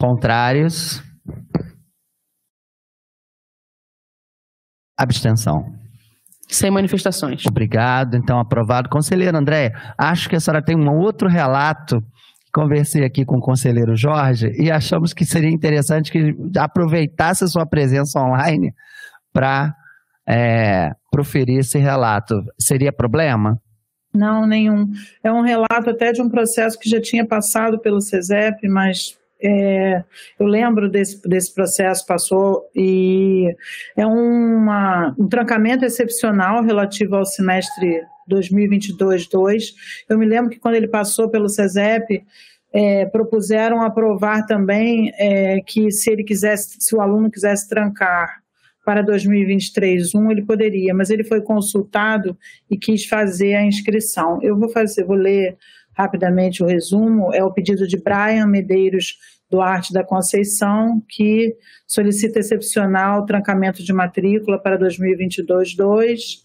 Contrários? Abstenção. Sem manifestações. Obrigado, então aprovado. Conselheiro André, acho que a senhora tem um outro relato. Conversei aqui com o conselheiro Jorge e achamos que seria interessante que aproveitasse a sua presença online para é, proferir esse relato. Seria problema? Não, nenhum. É um relato até de um processo que já tinha passado pelo CESEP, mas é, eu lembro desse, desse processo, passou, e é uma, um trancamento excepcional relativo ao semestre 2022-2. Eu me lembro que quando ele passou pelo SESEP, é, propuseram aprovar também é, que se ele quisesse, se o aluno quisesse trancar para 2023-1, ele poderia, mas ele foi consultado e quis fazer a inscrição. Eu vou fazer, vou ler rapidamente o resumo, é o pedido de Brian Medeiros Duarte da Conceição, que solicita excepcional trancamento de matrícula para 2022-2.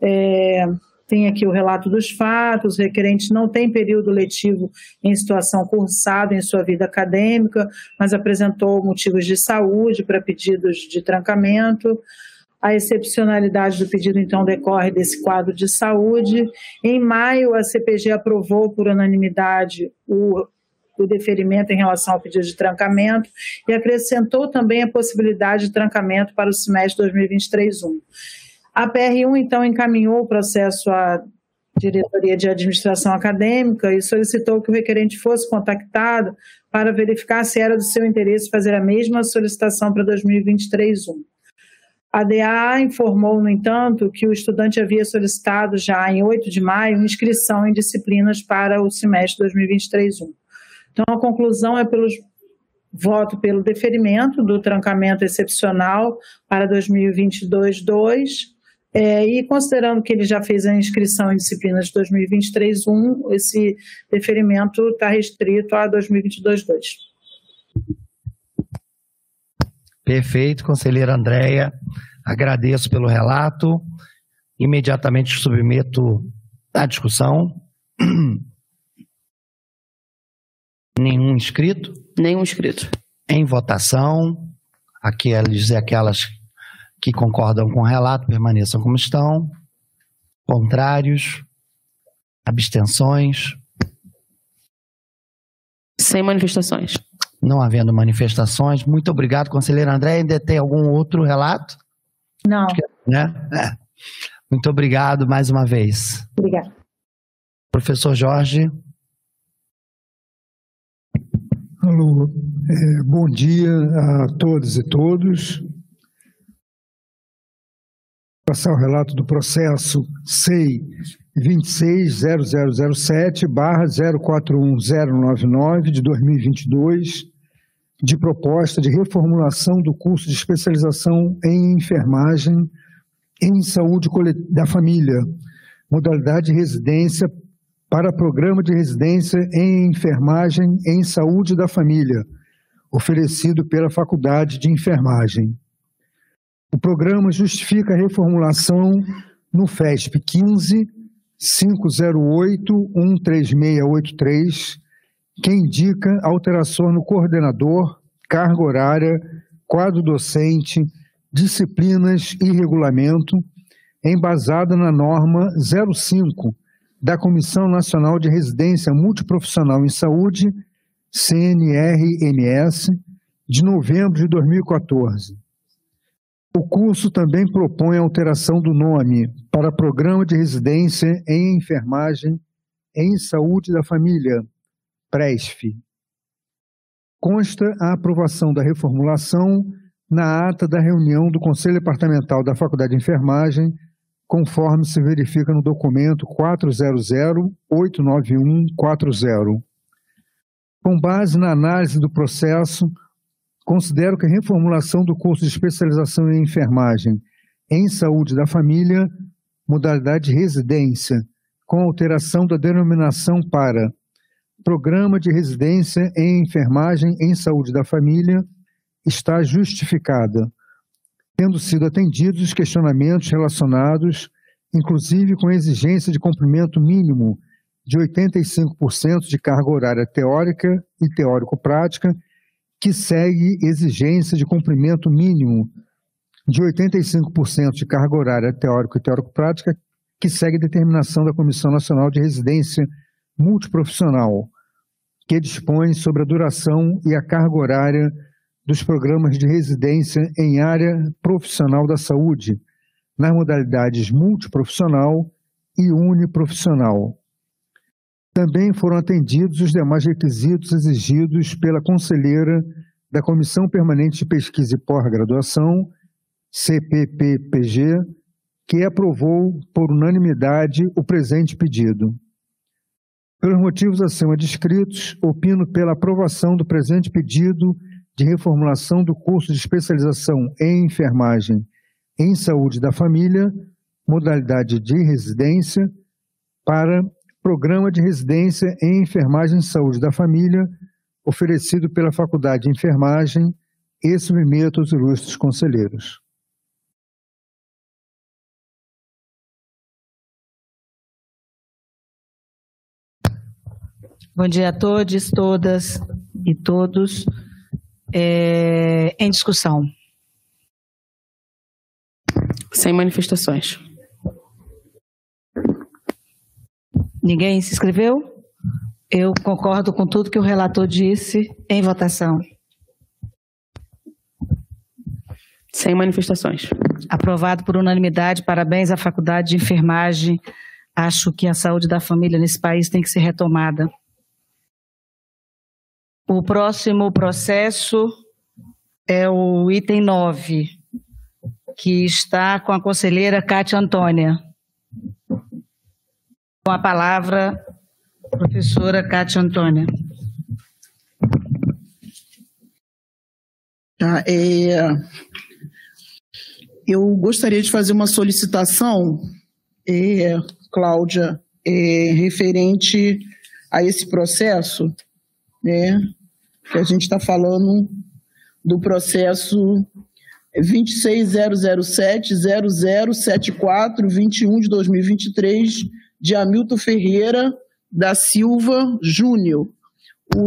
É, tem aqui o relato dos fatos, o requerente não tem período letivo em situação cursada em sua vida acadêmica, mas apresentou motivos de saúde para pedidos de trancamento. A excepcionalidade do pedido, então, decorre desse quadro de saúde. Em maio, a CPG aprovou por unanimidade o, o deferimento em relação ao pedido de trancamento e acrescentou também a possibilidade de trancamento para o semestre 2023-1. A PR1, então, encaminhou o processo à Diretoria de Administração Acadêmica e solicitou que o requerente fosse contactado para verificar se era do seu interesse fazer a mesma solicitação para 2023-1. A DA informou, no entanto, que o estudante havia solicitado já em 8 de maio inscrição em disciplinas para o semestre 2023-1. Então, a conclusão é pelo voto pelo deferimento do trancamento excepcional para 2022-2, é, e considerando que ele já fez a inscrição em disciplinas de 2023-1, esse deferimento está restrito a 2022-2. Perfeito, conselheira Andréia. Agradeço pelo relato. Imediatamente submeto à discussão. Nenhum inscrito? Nenhum inscrito. Em votação, aqueles e aquelas que concordam com o relato permaneçam como estão. Contrários? Abstenções? Sem manifestações. Não havendo manifestações, muito obrigado, conselheira André. Ainda tem algum outro relato? Não. Né? É. Muito obrigado mais uma vez. Obrigada. Professor Jorge. Alô, é, bom dia a todos e todos. Passar o relato do processo SEI 260007 barra 041099 de 2022, de proposta de reformulação do curso de especialização em enfermagem em saúde da família, modalidade de residência para programa de residência em enfermagem em saúde da família, oferecido pela Faculdade de Enfermagem. O programa justifica a reformulação no FESP 15 508 13683 que indica alterações no coordenador, carga horária, quadro docente, disciplinas e regulamento, embasada na norma 05 da Comissão Nacional de Residência Multiprofissional em Saúde, CNRMS, de novembro de 2014. O curso também propõe a alteração do nome para Programa de Residência em Enfermagem em Saúde da Família, PRESF. Consta a aprovação da reformulação na ata da reunião do Conselho Departamental da Faculdade de Enfermagem, conforme se verifica no documento 400-89140. Com base na análise do processo, considero que a reformulação do curso de especialização em enfermagem em saúde da família, modalidade de residência, com alteração da denominação para Programa de Residência em Enfermagem em Saúde da Família, está justificada, tendo sido atendidos os questionamentos relacionados, inclusive com a exigência de cumprimento mínimo de 85% de carga horária teórica e teórico-prática, que segue exigência de cumprimento mínimo de 85% de carga horária teórico e teórico-prática, que segue determinação da Comissão Nacional de Residência Multiprofissional, que dispõe sobre a duração e a carga horária dos programas de residência em área profissional da saúde, nas modalidades multiprofissional e uniprofissional. Também foram atendidos os demais requisitos exigidos pela conselheira da Comissão Permanente de Pesquisa e Pós-Graduação, CPPPG, que aprovou por unanimidade o presente pedido. Pelos motivos acima descritos, opino pela aprovação do presente pedido de reformulação do curso de especialização em enfermagem em saúde da família, modalidade de residência, para programa de residência em enfermagem em saúde da família, oferecido pela Faculdade de Enfermagem e submeto aos ilustres conselheiros. Bom dia a todos, todas e todos. É, em discussão. Sem manifestações. Ninguém se inscreveu? Eu concordo com tudo que o relator disse em votação. Sem manifestações. Aprovado por unanimidade. Parabéns à Faculdade de Enfermagem. Acho que a saúde da família nesse país tem que ser retomada. O próximo processo é o item 9, que está com a conselheira Cátia Antônia. Com a palavra, professora Cátia Antônia. Tá, é, eu gostaria de fazer uma solicitação, é, Cláudia, é, referente a esse processo, né, que a gente está falando do processo 26007-0074-21 de 2023, de Hamilton Ferreira da Silva Júnior.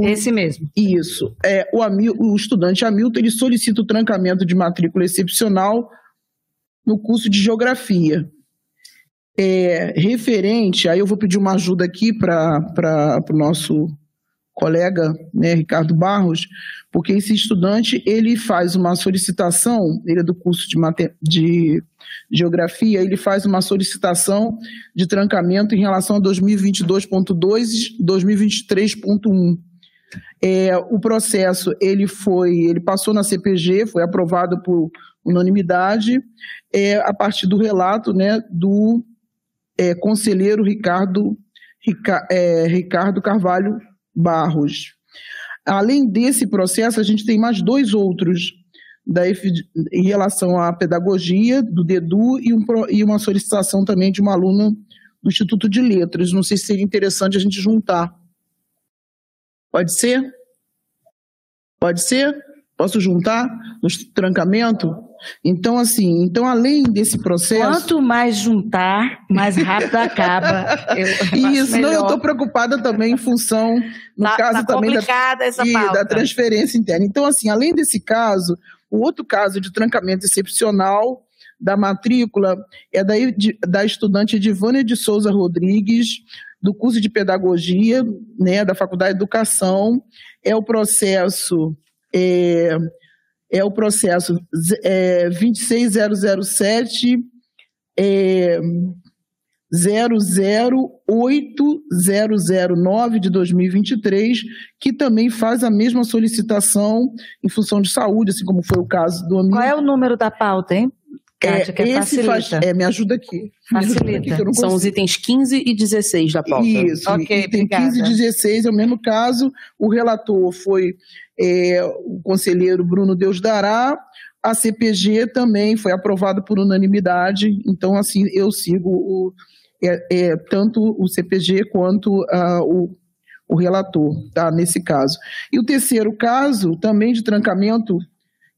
Esse mesmo. Isso. É, o, o estudante Hamilton ele solicita o trancamento de matrícula excepcional no curso de Geografia. É, referente, aí eu vou pedir uma ajuda aqui para o nosso colega, né, Ricardo Barros, porque esse estudante ele faz uma solicitação, ele é do curso de, de geografia, ele faz uma solicitação de trancamento em relação a 2022.2 e 2023.1. É, o processo ele foi, ele passou na CPG, foi aprovado por unanimidade, é, a partir do relato, né, do é, conselheiro Ricardo, Rica, é, Ricardo Carvalho Barros. Além desse processo, a gente tem mais dois outros da, em relação à pedagogia do DEDU e, um, e uma solicitação também de uma aluna do Instituto de Letras. Não sei se seria interessante a gente juntar. Pode ser? Pode ser? Posso juntar no trancamento? Então, assim, então além desse processo. Quanto mais juntar, mais rápido acaba. Eu Isso, não, eu estou preocupada também em função, no tá, caso tá também da, essa e, da transferência interna. Então, assim, além desse caso, o outro caso de trancamento excepcional da matrícula é da, da estudante Edivânia de Souza Rodrigues, do curso de pedagogia, né, da Faculdade de Educação, é o processo é, é o processo é, 26007 é, 008009 de 2023, que também faz a mesma solicitação em função de saúde, assim como foi o caso do amigo. Qual é o número da pauta, hein? Kátia, que é, esse faz, é, me ajuda aqui. Facilita. Aqui, São os itens 15 e 16 da pauta. Isso, Ok, item obrigada. 15 e 16 é o mesmo caso. O relator foi é, o conselheiro Bruno Deus Dará. A CPG também foi aprovado por unanimidade. Então, assim, eu sigo o, é, é, tanto o CPG quanto ah, o, o relator, tá? Nesse caso. E o terceiro caso, também de trancamento,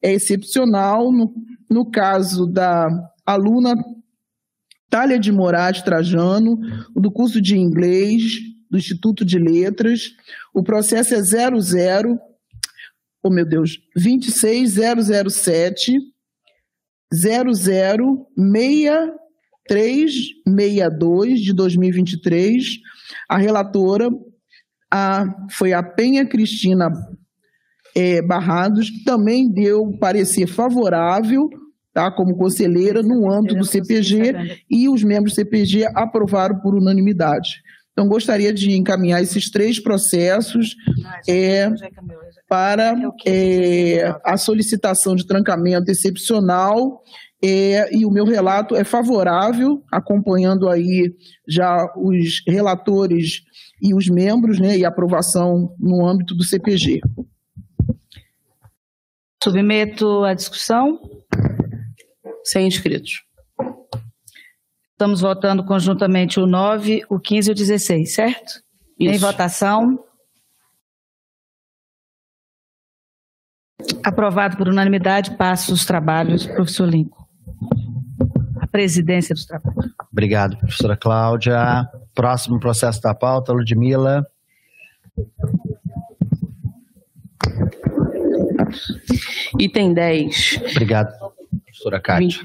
é excepcional. No, no caso da aluna Thalia de Moraes Trajano, do curso de inglês do Instituto de Letras. O processo é 00, oh meu Deus, 26007 006362 de 2023. A relatora a, foi a Penha Cristina eh, Barrados, que também deu parecer favorável, tá, como conselheira no âmbito do CPG, e os membros do CPG aprovaram por unanimidade. Então, gostaria de encaminhar esses três processos é, para é, a solicitação de trancamento excepcional é, e o meu relato é favorável, acompanhando aí já os relatores e os membros, né, e aprovação no âmbito do CPG. Submeto à discussão. Sem inscritos. Estamos votando conjuntamente o 9, o 15 e o 16, certo? Em Isso. votação. Aprovado por unanimidade, passo os trabalhos, professor Lincoln. A presidência dos trabalhos. Obrigado, professora Cláudia. Próximo processo da pauta, Ludmila. Item 10. Obrigado, professora Cátia.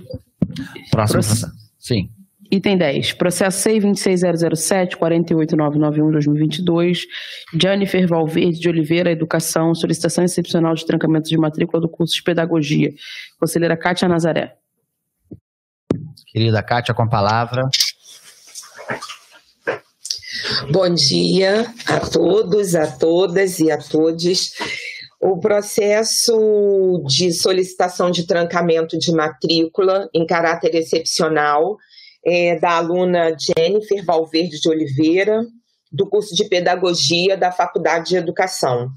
Próximo processo. Sim. Item 10. Processo C26007, 48991-2022. Jennifer Valverde de Oliveira, Educação, solicitação excepcional de trancamento de matrícula do curso de Pedagogia. Conselheira Kátia Nazaré. Querida Cátia, com a palavra. Bom dia a todos, a todas e a todos. O processo de solicitação de trancamento de matrícula em caráter excepcional é da aluna Jennifer Valverde de Oliveira, do curso de Pedagogia da Faculdade de Educação.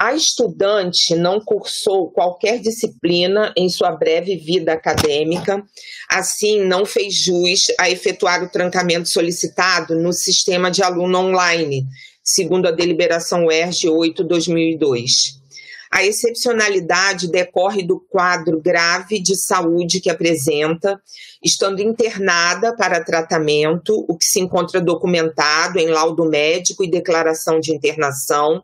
A estudante não cursou qualquer disciplina em sua breve vida acadêmica, assim, não fez jus a efetuar o trancamento solicitado no sistema de aluno online, segundo a deliberação UERJ 8-2002. A excepcionalidade decorre do quadro grave de saúde que apresenta, estando internada para tratamento, o que se encontra documentado em laudo médico e declaração de internação,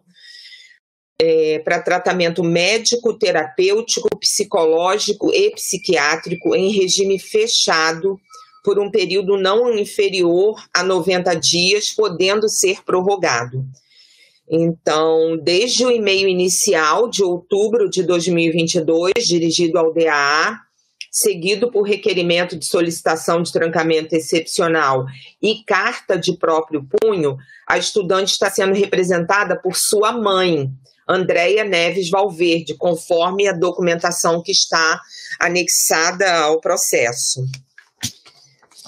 é, para tratamento médico, terapêutico, psicológico e psiquiátrico em regime fechado por um período não inferior a 90 dias, podendo ser prorrogado. Então, desde o e-mail inicial de outubro de 2022, dirigido ao DAA, seguido por requerimento de solicitação de trancamento excepcional e carta de próprio punho, a estudante está sendo representada por sua mãe, Andréia Neves Valverde, conforme a documentação que está anexada ao processo.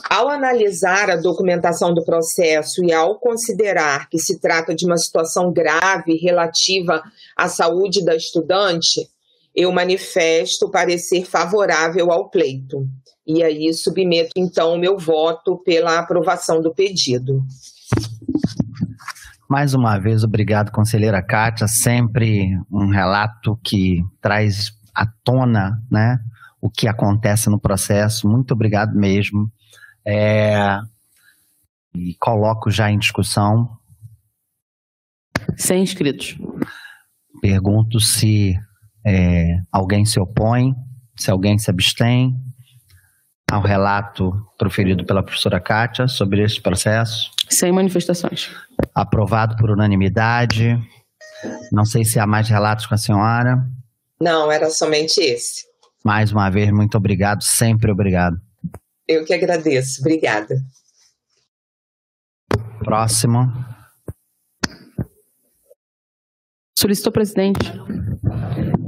Ao analisar a documentação do processo e ao considerar que se trata de uma situação grave relativa à saúde da estudante, eu manifesto parecer favorável ao pleito. E aí submeto então o meu voto pela aprovação do pedido. Mais uma vez, obrigado, conselheira Kátia. Sempre um relato que traz à tona né, o que acontece no processo. Muito obrigado mesmo. É, E coloco já em discussão. Sem inscritos. Pergunto se é, alguém se opõe, se alguém se abstém ao relato proferido pela professora Kátia sobre este processo. Sem manifestações. Aprovado por unanimidade. Não sei se há mais relatos com a senhora. Não, era somente esse. Mais uma vez, muito obrigado, sempre obrigado. Eu que agradeço. Obrigada. Próximo. Solicitou, presidente,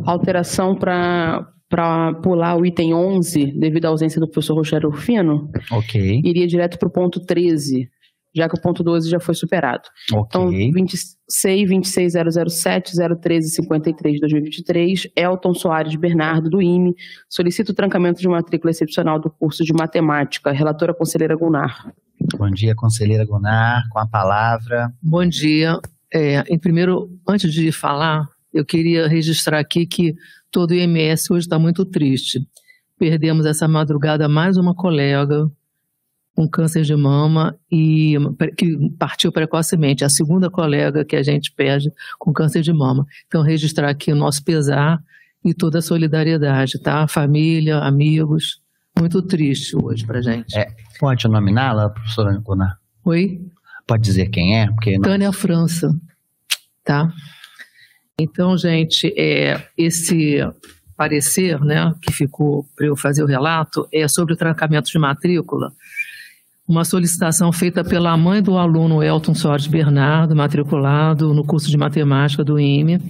alteração para para pular o item 11, devido à ausência do professor Rogério Rufino. Ok. Iria direto para o ponto 13, já que o ponto 12 já foi superado. Ok. Então, 26, 26007, 01353 de 2023, Elton Soares Bernardo, do IME, solicita o trancamento de matrícula excepcional do curso de matemática. Relatora conselheira Gunnar. Bom dia, conselheira Gunnar, com a palavra. Bom dia. É, em primeiro, antes de falar, eu queria registrar aqui que todo o IMS hoje está muito triste. Perdemos essa madrugada mais uma colega com câncer de mama e que partiu precocemente. A segunda colega que a gente perde com câncer de mama. Então, registrar aqui o nosso pesar e toda a solidariedade, tá? Família, amigos. Muito triste hoje pra gente. É, pode nominá-la, professora Gunnar? Oi? Pode dizer quem é? Porque. Tânia França, tá? Então, gente, é, esse parecer, né, que ficou para eu fazer o relato, é sobre o trancamento de matrícula. Uma solicitação feita pela mãe do aluno Elton Soares Bernardo, matriculado no curso de matemática do IME,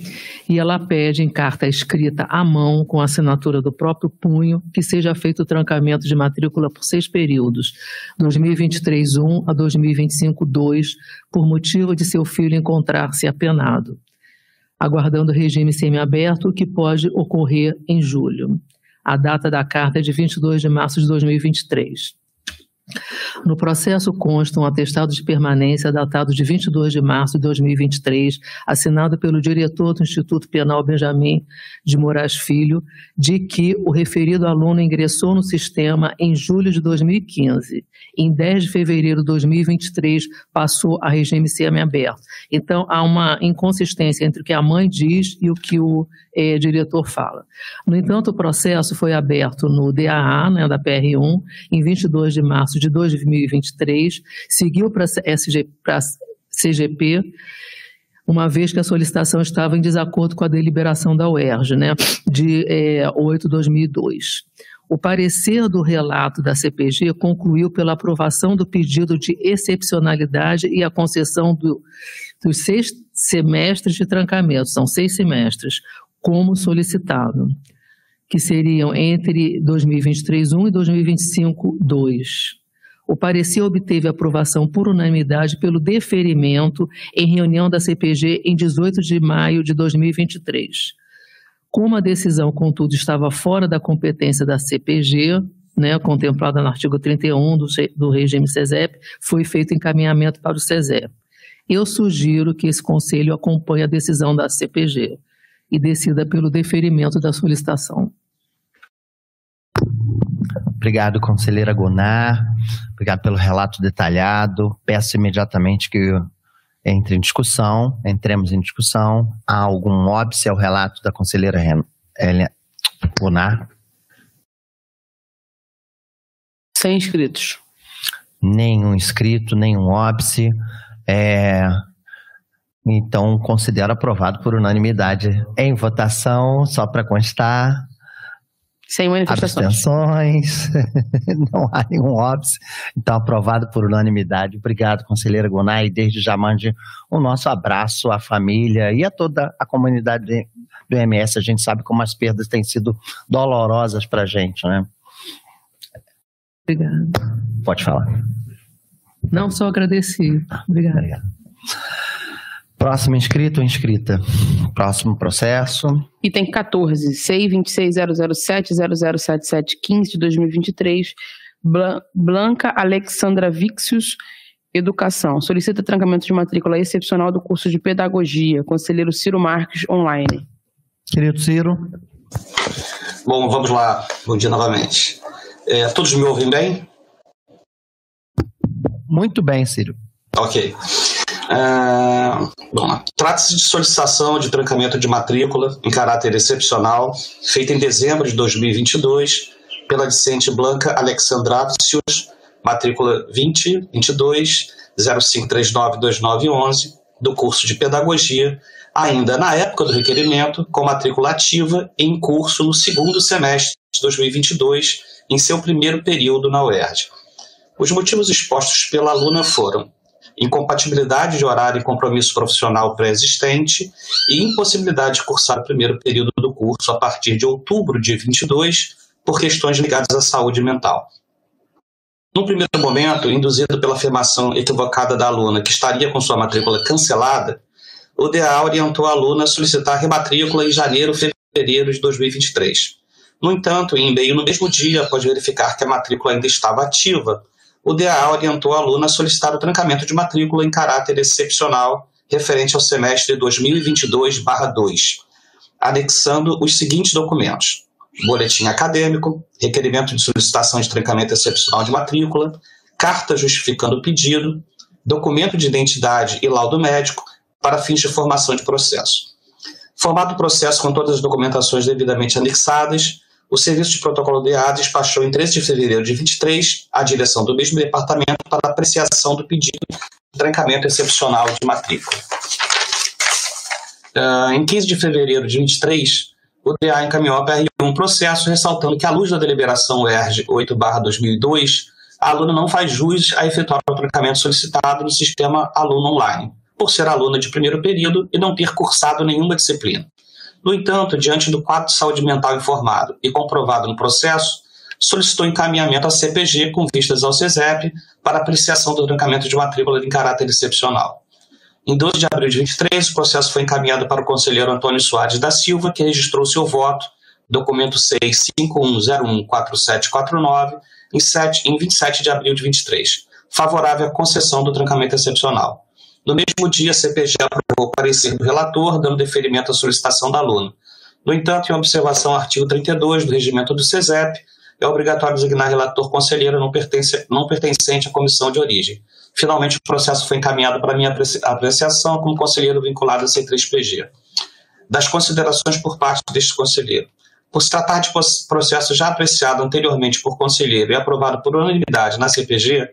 e ela pede em carta escrita à mão, com assinatura do próprio punho, que seja feito o trancamento de matrícula por seis períodos, 2023-1 a 2025-2, por motivo de seu filho encontrar-se apenado aguardando regime semiaberto, que pode ocorrer em julho. A data da carta é de 22 de março de 2023. No processo consta um atestado de permanência datado de 22 de março de 2023, assinado pelo diretor do Instituto Penal Benjamin de Moraes Filho, de que o referido aluno ingressou no sistema em julho de 2015. Em 10 de fevereiro de 2023, passou a regime semiaberto. Então, há uma inconsistência entre o que a mãe diz e o que o é, diretor fala. No entanto, o processo foi aberto no DAA, né, da PR1, em 22 de março de 2023, seguiu para a CGP, uma vez que a solicitação estava em desacordo com a deliberação da UERJ, né, de é, 8 de 2002. O parecer do relato da CPG concluiu pela aprovação do pedido de excepcionalidade e a concessão do, dos seis semestres de trancamento, são seis semestres, como solicitado, que seriam entre 2023-1 e 2025-2. O parecer obteve aprovação por unanimidade pelo deferimento em reunião da CPG em 18 de maio de 2023. Como a decisão, contudo, estava fora da competência da CPG, né, contemplada no artigo 31 do, do regime CESEP, foi feito encaminhamento para o CESEP. Eu sugiro que esse conselho acompanhe a decisão da CPG e decida pelo deferimento da solicitação. Obrigado, conselheira Gonar. Obrigado pelo relato detalhado. Peço imediatamente que entre em discussão, entremos em discussão. Há algum óbice ao relato da conselheira Elia Gonar? Sem inscritos. Nenhum inscrito, nenhum óbice. É, então, considero aprovado por unanimidade. Em votação, só para constar. Sem manifestações. Abstenções. Não há nenhum óbice. Então, aprovado por unanimidade. Obrigado, conselheira Gonai. Desde já mande o nosso abraço à família e a toda a comunidade do MS. A gente sabe como as perdas têm sido dolorosas para a gente, né? Obrigada. Pode falar. Não, só agradecer. Obrigada. Obrigado. Próximo inscrito ou inscrita? Próximo processo. Item 14, CI 26007-007715 de 2023, Blanca Alexandra Vixius, Educação. Solicita trancamento de matrícula excepcional do curso de Pedagogia. Conselheiro Ciro Marques, online. Querido Ciro. Bom, vamos lá. Bom dia novamente. É, todos me ouvem bem? Muito bem, Ciro. Ok. É, Trata-se de solicitação de trancamento de matrícula em caráter excepcional, feita em dezembro de 2022 pela discente Blanca Alexandrácios, matrícula 20, 22, 0539 2911, do curso de Pedagogia, ainda na época do requerimento, com matrícula ativa em curso no segundo semestre de 2022, em seu primeiro período na UERJ. Os motivos expostos pela aluna foram incompatibilidade de horário e compromisso profissional pré-existente e impossibilidade de cursar o primeiro período do curso a partir de outubro de 22 por questões ligadas à saúde mental. No primeiro momento, induzido pela afirmação equivocada da aluna que estaria com sua matrícula cancelada, o DA orientou a aluna a solicitar rematrícula em janeiro fevereiro de 2023. No entanto, em e-mail no mesmo dia, após verificar que a matrícula ainda estava ativa, o DA orientou a aluna a solicitar o trancamento de matrícula em caráter excepcional referente ao semestre 2022-2, anexando os seguintes documentos: boletim acadêmico, requerimento de solicitação de trancamento excepcional de matrícula, carta justificando o pedido, documento de identidade e laudo médico para fins de formação de processo. Formado o processo com todas as documentações devidamente anexadas, o Serviço de Protocolo DA despachou em 13 de fevereiro de 23 a direção do mesmo departamento para apreciação do pedido de trancamento excepcional de matrícula. Uh, em 15 de fevereiro de 23, o DA encaminhou a PR um processo ressaltando que, à luz da deliberação ERG 8-2002, a aluna não faz jus a efetuar o trancamento solicitado no sistema aluno online, por ser aluna de primeiro período e não ter cursado nenhuma disciplina. No entanto, diante do quadro de saúde mental informado e comprovado no processo, solicitou encaminhamento à CPG com vistas ao CESEP para apreciação do trancamento de matrícula em caráter excepcional. Em 12 de abril de 23, o processo foi encaminhado para o conselheiro Antônio Soares da Silva, que registrou seu voto, documento 651014749, em, 7, em 27 de abril de 23, favorável à concessão do trancamento excepcional. No mesmo dia, a CPG aprovou o parecer do relator, dando deferimento à solicitação da aluna. No entanto, em observação ao artigo 32 do regimento do CESEP, é obrigatório designar relator conselheiro não, pertence, não pertencente à comissão de origem. Finalmente, o processo foi encaminhado para minha apreciação como conselheiro vinculado a C3PG. Das considerações por parte deste conselheiro. Por se tratar de processo já apreciado anteriormente por conselheiro e aprovado por unanimidade na CPG,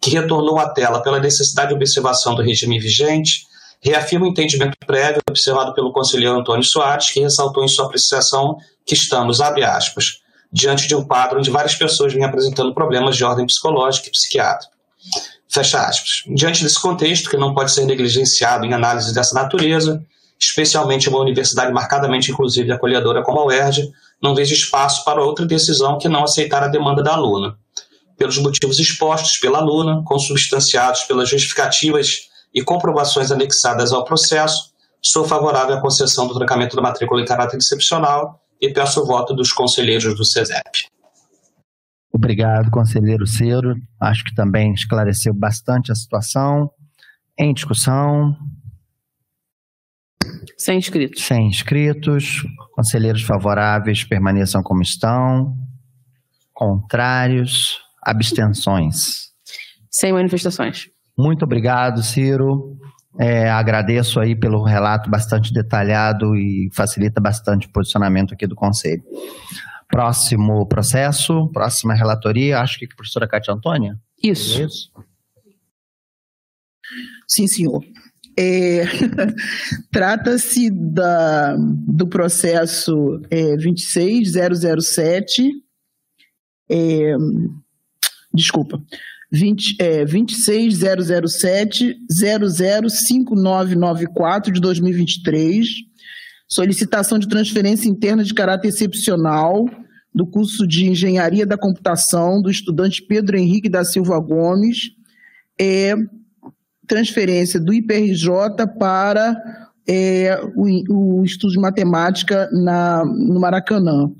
que retornou à tela pela necessidade de observação do regime vigente, reafirma o entendimento prévio observado pelo conselheiro Antônio Soares, que ressaltou em sua apreciação que estamos, abre aspas, diante de um quadro onde várias pessoas vêm apresentando problemas de ordem psicológica e psiquiátrica. Fecha aspas. Diante desse contexto, que não pode ser negligenciado em análise dessa natureza, especialmente uma universidade marcadamente inclusiva e acolhedora como a UERJ, não vejo espaço para outra decisão que não aceitar a demanda da aluna pelos motivos expostos pela aluna, consubstanciados pelas justificativas e comprovações anexadas ao processo, sou favorável à concessão do trancamento da matrícula em caráter excepcional e peço o voto dos conselheiros do CESEP. Obrigado, conselheiro Ciro. Acho que também esclareceu bastante a situação. Em discussão. Sem inscritos. Sem inscritos. Conselheiros favoráveis permaneçam como estão. Contrários. Abstenções? Sem manifestações. Muito obrigado, Ciro. É, agradeço aí pelo relato bastante detalhado e facilita bastante o posicionamento aqui do Conselho. Próximo processo, próxima relatoria, acho que a professora Cátia Antônia? Isso. É isso? Sim, senhor. É, Trata-se do processo é, 26007, é, desculpa, 20, é, 26007-005994 de 2023, solicitação de transferência interna de caráter excepcional do curso de Engenharia da Computação do estudante Pedro Henrique da Silva Gomes, é, transferência do IPRJ para é, o, o estudo de matemática na, no Maracanã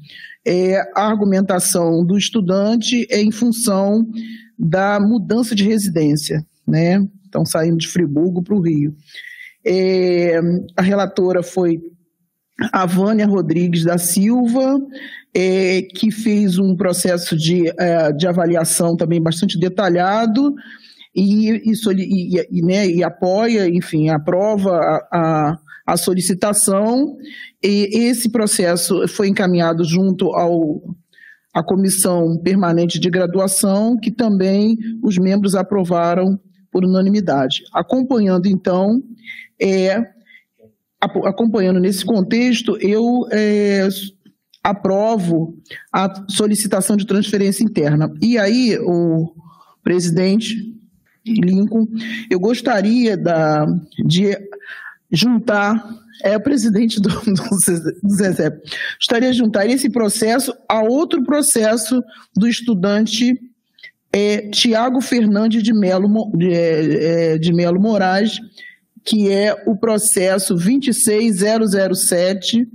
é, a argumentação do estudante em função da mudança de residência, né? Então, saindo de Friburgo para o Rio. É, a relatora foi a Vânia Rodrigues da Silva, é, que fez um processo de, é, de avaliação também bastante detalhado e, e, e, e, né, e apoia, enfim, aprova a, a, a solicitação e esse processo foi encaminhado junto ao, a comissão permanente de graduação, que também os membros aprovaram por unanimidade. Acompanhando, então, é, acompanhando nesse contexto, eu é, aprovo a solicitação de transferência interna. E aí, o presidente Lincoln, eu gostaria da, de juntar é o presidente do, do Zezé. Gostaria de juntar esse processo a outro processo do estudante é, Tiago Fernandes de Melo, de, é, de Melo Moraes, que é o processo 26007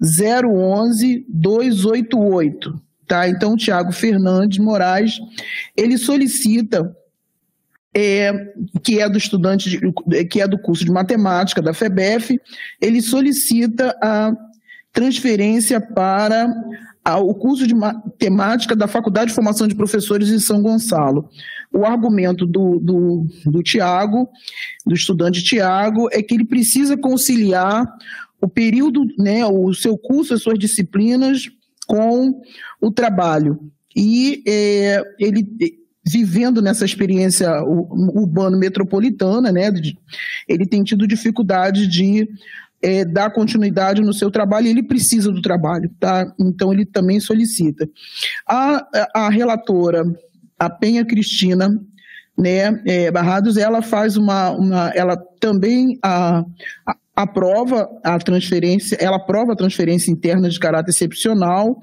011 288. Tá? Então, o Tiago Fernandes Moraes, ele solicita é, que é do estudante, de, que é do curso de matemática da FEBEF, ele solicita a transferência para a, o curso de matemática da Faculdade de Formação de Professores em São Gonçalo. O argumento do, do, do Tiago, do estudante Tiago, é que ele precisa conciliar o período, né, o seu curso, as suas disciplinas com o trabalho. E é, ele vivendo nessa experiência urbano metropolitana, né, ele tem tido dificuldade de é, dar continuidade no seu trabalho, ele precisa do trabalho, tá? Então ele também solicita. A, a relatora, a Penha Cristina, né, é, Barrados, ela faz uma, uma ela também a, a aprova a transferência, ela aprova a transferência interna de caráter excepcional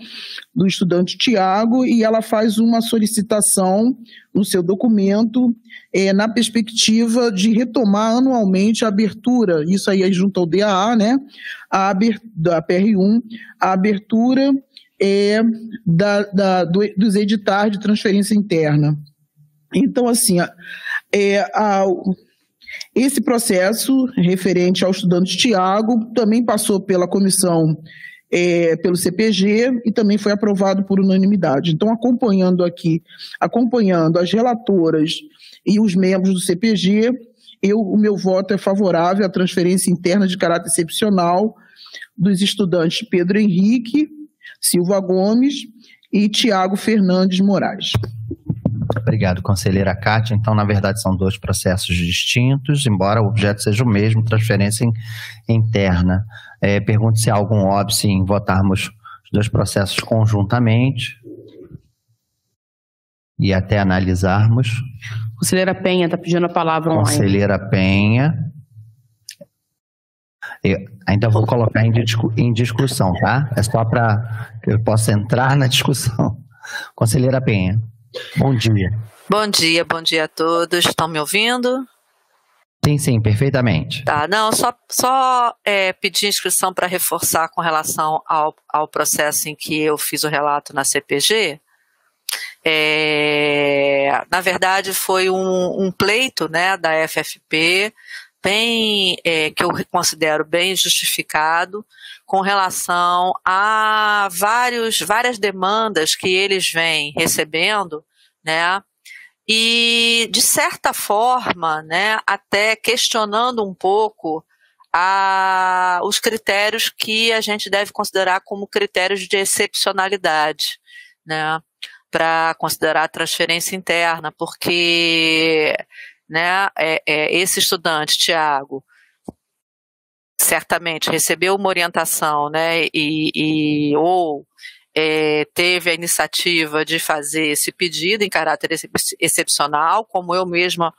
do estudante Tiago e ela faz uma solicitação no seu documento é, na perspectiva de retomar anualmente a abertura, isso aí é junto ao DAA, né, a abertura, da PR1, a abertura é, da, da, do, dos editais de transferência interna. Então, assim, é, a, esse processo referente ao estudante Tiago também passou pela comissão, é, pelo CPG e também foi aprovado por unanimidade. Então, acompanhando aqui, acompanhando as relatoras e os membros do CPG, eu, o meu voto é favorável à transferência interna de caráter excepcional dos estudantes Pedro Henrique Silva Gomes e Tiago Fernandes Moraes. Obrigado, conselheira Cátia. Então, na verdade, são dois processos distintos, embora o objeto seja o mesmo, transferência interna. É, pergunto se há algum óbice em votarmos os dois processos conjuntamente e até analisarmos. Conselheira Penha está pedindo a palavra online. Conselheira Penha. Eu ainda vou colocar em, discu em discussão, tá? É só para que eu possa entrar na discussão. Conselheira Penha. Bom dia. Bom dia, bom dia a todos. Estão me ouvindo? Sim, sim, perfeitamente. Tá, não, só, só é, pedir inscrição para reforçar com relação ao, ao processo em que eu fiz o relato na CPG. É, na verdade, foi um, um, pleito né, da FFP, bem, é, que eu considero bem justificado, com relação a vários, várias demandas que eles vêm recebendo, né? E, de certa forma, né, até questionando um pouco a, os critérios que a gente deve considerar como critérios de excepcionalidade, né? Para considerar a transferência interna, porque né, é, é, esse estudante, Tiago, certamente recebeu uma orientação, né, e, e ou é, teve a iniciativa de fazer esse pedido em caráter ex excepcional, como eu mesma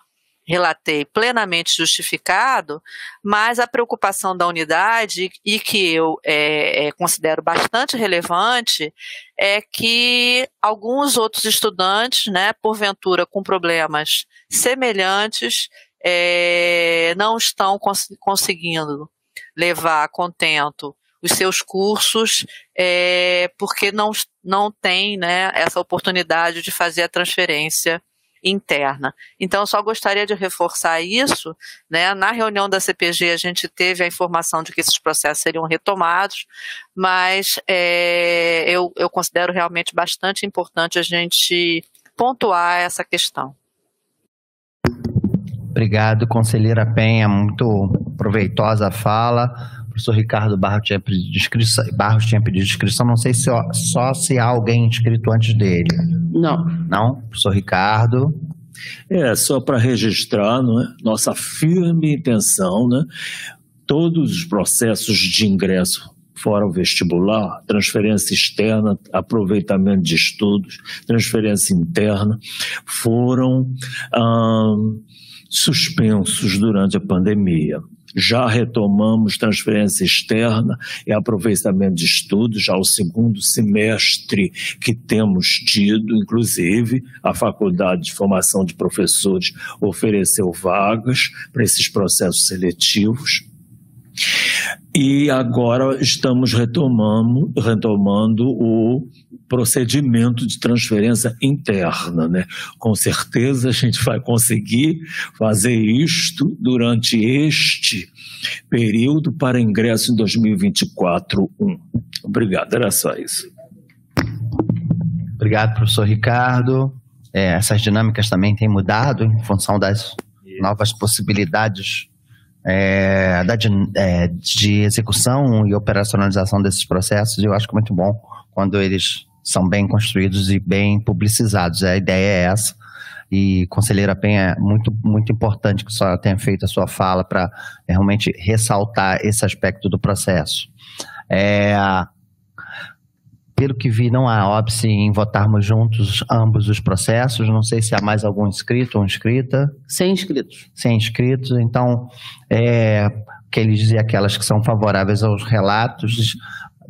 relatei, plenamente justificado, mas a preocupação da unidade, e que eu é, é, considero bastante relevante, é que alguns outros estudantes, né, porventura com problemas semelhantes, é, não estão cons conseguindo levar a contento os seus cursos, é, porque não, não tem né, essa oportunidade de fazer a transferência interna. Então, eu só gostaria de reforçar isso. Né? Na reunião da CPG, a gente teve a informação de que esses processos seriam retomados, mas é, eu, eu considero realmente bastante importante a gente pontuar essa questão. Obrigado, conselheira Penha, muito proveitosa a fala. O professor Ricardo Barros tinha pedido inscrição, Barros tinha pedido inscrição, não sei se só, só se há alguém inscrito antes dele. Não. Não? Professor Ricardo. É, só para registrar não é? nossa firme intenção, né? todos os processos de ingresso fora o vestibular, transferência externa, aproveitamento de estudos, transferência interna, foram hum, suspensos durante a pandemia. Já retomamos transferência externa e aproveitamento de estudos, já o segundo semestre que temos tido, inclusive a Faculdade de Formação de Professores ofereceu vagas para esses processos seletivos. E agora estamos retomando, retomando o procedimento de transferência interna, né? Com certeza a gente vai conseguir fazer isto durante este período para ingresso em 2024-1. Obrigado, era só isso. Obrigado, professor Ricardo. É, essas dinâmicas também têm mudado em função das novas possibilidades é, da, de, é, de execução e operacionalização desses processos. Eu acho que é muito bom quando eles são bem construídos e bem publicizados. A ideia é essa. E, conselheira Penha, é muito, muito importante que a senhora tenha feito a sua fala para é, realmente ressaltar esse aspecto do processo. É, pelo que vi, não há óbice em votarmos juntos ambos os processos. Não sei se há mais algum inscrito ou inscrita. Sem inscritos. Sem inscritos. Então, é, que eles dizem aquelas que são favoráveis aos relatos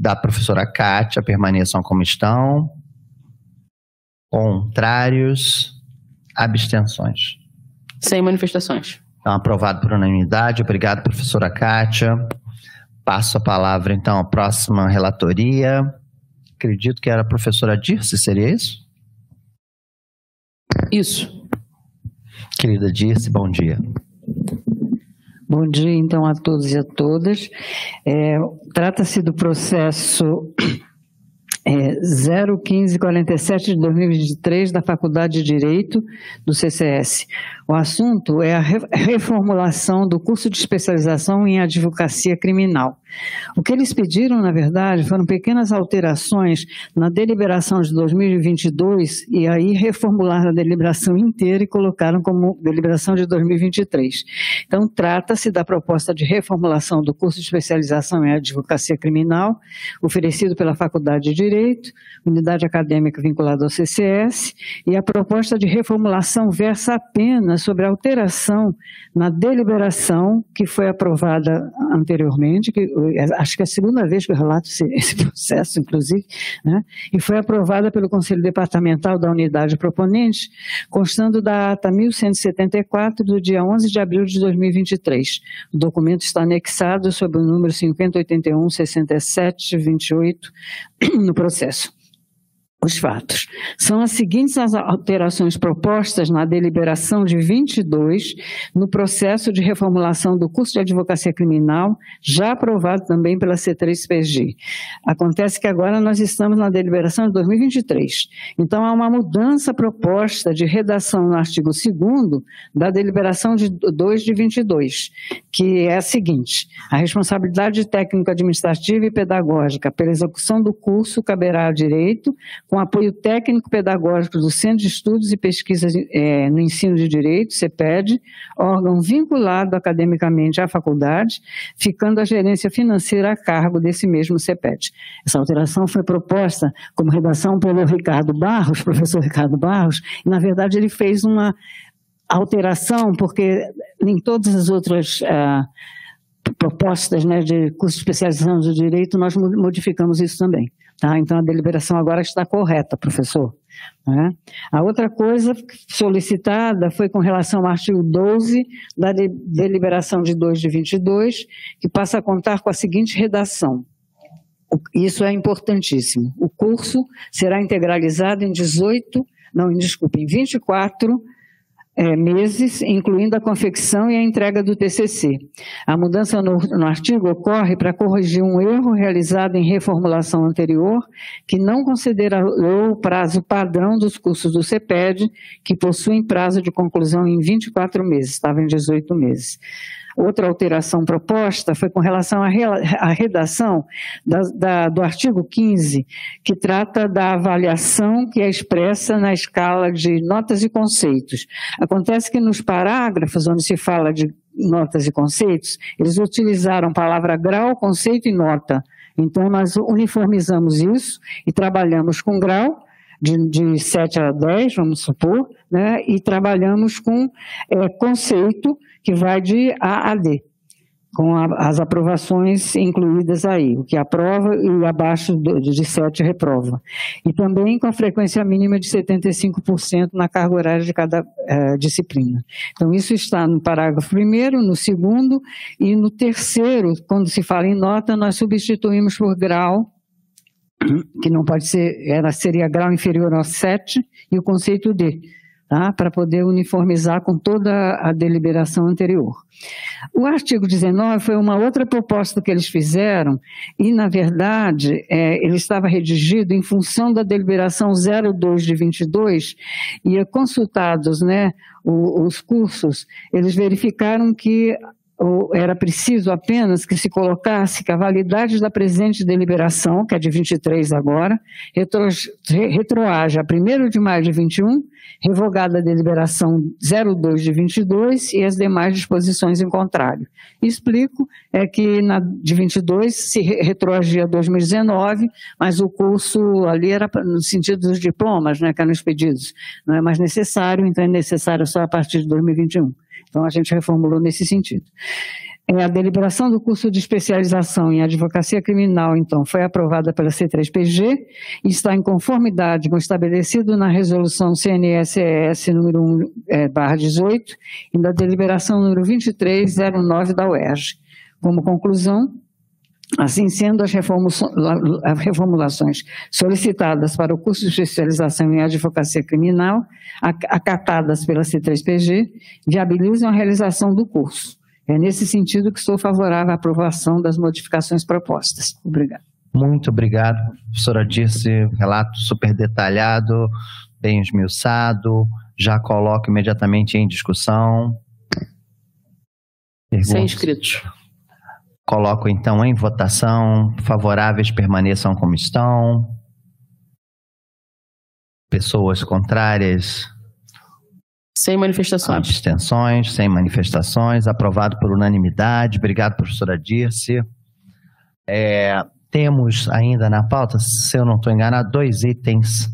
da professora Kátia permaneçam como estão. Contrários, abstenções. Sem manifestações. Então, aprovado por unanimidade. Obrigado, professora Kátia. Passo a palavra, então, à próxima relatoria. Acredito que era a professora Dirce, seria isso? Isso. Querida Dirce, bom dia. Bom dia, então, a todos e a todas. É, Trata-se do processo é, 01547 de 2023 da Faculdade de Direito do CCS. O assunto é a reformulação do curso de especialização em advocacia criminal. O que eles pediram, na verdade, foram pequenas alterações na deliberação de 2022 e aí reformularam a deliberação inteira e colocaram como deliberação de 2023. Então, trata-se da proposta de reformulação do curso de especialização em advocacia criminal, oferecido pela Faculdade de Direito, unidade acadêmica vinculada ao CCS, e a proposta de reformulação versa apenas sobre a alteração na deliberação que foi aprovada anteriormente, que acho que é a segunda vez que eu relato esse, esse processo, inclusive, né, e foi aprovada pelo Conselho Departamental da Unidade Proponente, constando da ata 1174 do dia 11 de abril de 2023. O documento está anexado sob o número 5081 67 28 no processo os fatos. São as seguintes as alterações propostas na deliberação de 22, no processo de reformulação do curso de advocacia criminal, já aprovado também pela C3PG. Acontece que agora nós estamos na deliberação de 2023. Então, há uma mudança proposta de redação no artigo 2 da deliberação de 2 de 22, que é a seguinte: a responsabilidade técnico-administrativa e pedagógica pela execução do curso caberá ao direito com apoio técnico-pedagógico do Centro de Estudos e Pesquisas é, no Ensino de Direito, CEPED, órgão vinculado academicamente à faculdade, ficando a gerência financeira a cargo desse mesmo CEPED. Essa alteração foi proposta como redação pelo Ricardo Barros, professor Ricardo Barros, e na verdade ele fez uma alteração, porque em todas as outras uh, propostas né, de curso de especialização de direito, nós modificamos isso também. Tá? Então, a deliberação agora está correta, professor. Né? A outra coisa solicitada foi com relação ao artigo 12 da deliberação de 2 de 22, que passa a contar com a seguinte redação. Isso é importantíssimo. O curso será integralizado em 18, não, desculpe, em 24 é, meses, incluindo a confecção e a entrega do TCC. A mudança no, no artigo ocorre para corrigir um erro realizado em reformulação anterior, que não considerou o prazo padrão dos cursos do CEPED, que possuem prazo de conclusão em 24 meses, estava em 18 meses. Outra alteração proposta foi com relação à redação da, da, do artigo 15, que trata da avaliação que é expressa na escala de notas e conceitos. Acontece que nos parágrafos onde se fala de notas e conceitos, eles utilizaram palavra grau, conceito e nota. Então, nós uniformizamos isso e trabalhamos com grau, de, de 7 a 10, vamos supor, né, e trabalhamos com é, conceito, que vai de A a D, com a, as aprovações incluídas aí, o que aprova e abaixo de, de 7 reprova. E também com a frequência mínima de 75% na carga horária de cada é, disciplina. Então, isso está no parágrafo primeiro, no segundo, e no terceiro, quando se fala em nota, nós substituímos por grau que não pode ser, ela seria grau inferior ao 7, e o conceito D, tá? para poder uniformizar com toda a deliberação anterior. O artigo 19 foi uma outra proposta que eles fizeram, e, na verdade, é, ele estava redigido em função da deliberação 02 de 22, e consultados né, os, os cursos, eles verificaram que era preciso apenas que se colocasse que a validade da presente deliberação, que é de 23 agora, retro, retroage a 1 de maio de 21, revogada a deliberação 02 de 22 e as demais disposições em contrário. Explico é que na de 22 se retroagia a 2019, mas o curso ali era no sentido dos diplomas, né, que eram expedidos. Não é mais necessário, então é necessário só a partir de 2021. Então, a gente reformulou nesse sentido. É, a deliberação do curso de especialização em advocacia criminal, então, foi aprovada pela C3PG e está em conformidade com o estabelecido na resolução CNSES número 1, é, barra 18 e da deliberação número 2309 da UERJ. Como conclusão, Assim sendo, as reformulações solicitadas para o curso de especialização em advocacia criminal, acatadas pela C3PG, viabilizam a realização do curso. É nesse sentido que sou favorável à aprovação das modificações propostas. Obrigado. Muito obrigado, professora Dirce. Relato super detalhado, bem esmiuçado. Já coloco imediatamente em discussão. Perguntas? Sem inscritos. Coloco então em votação. Favoráveis permaneçam como estão. Pessoas contrárias. Sem manifestações. Abstenções, sem manifestações. Aprovado por unanimidade. Obrigado, professora Dirce. É, temos ainda na pauta, se eu não estou enganado, dois itens.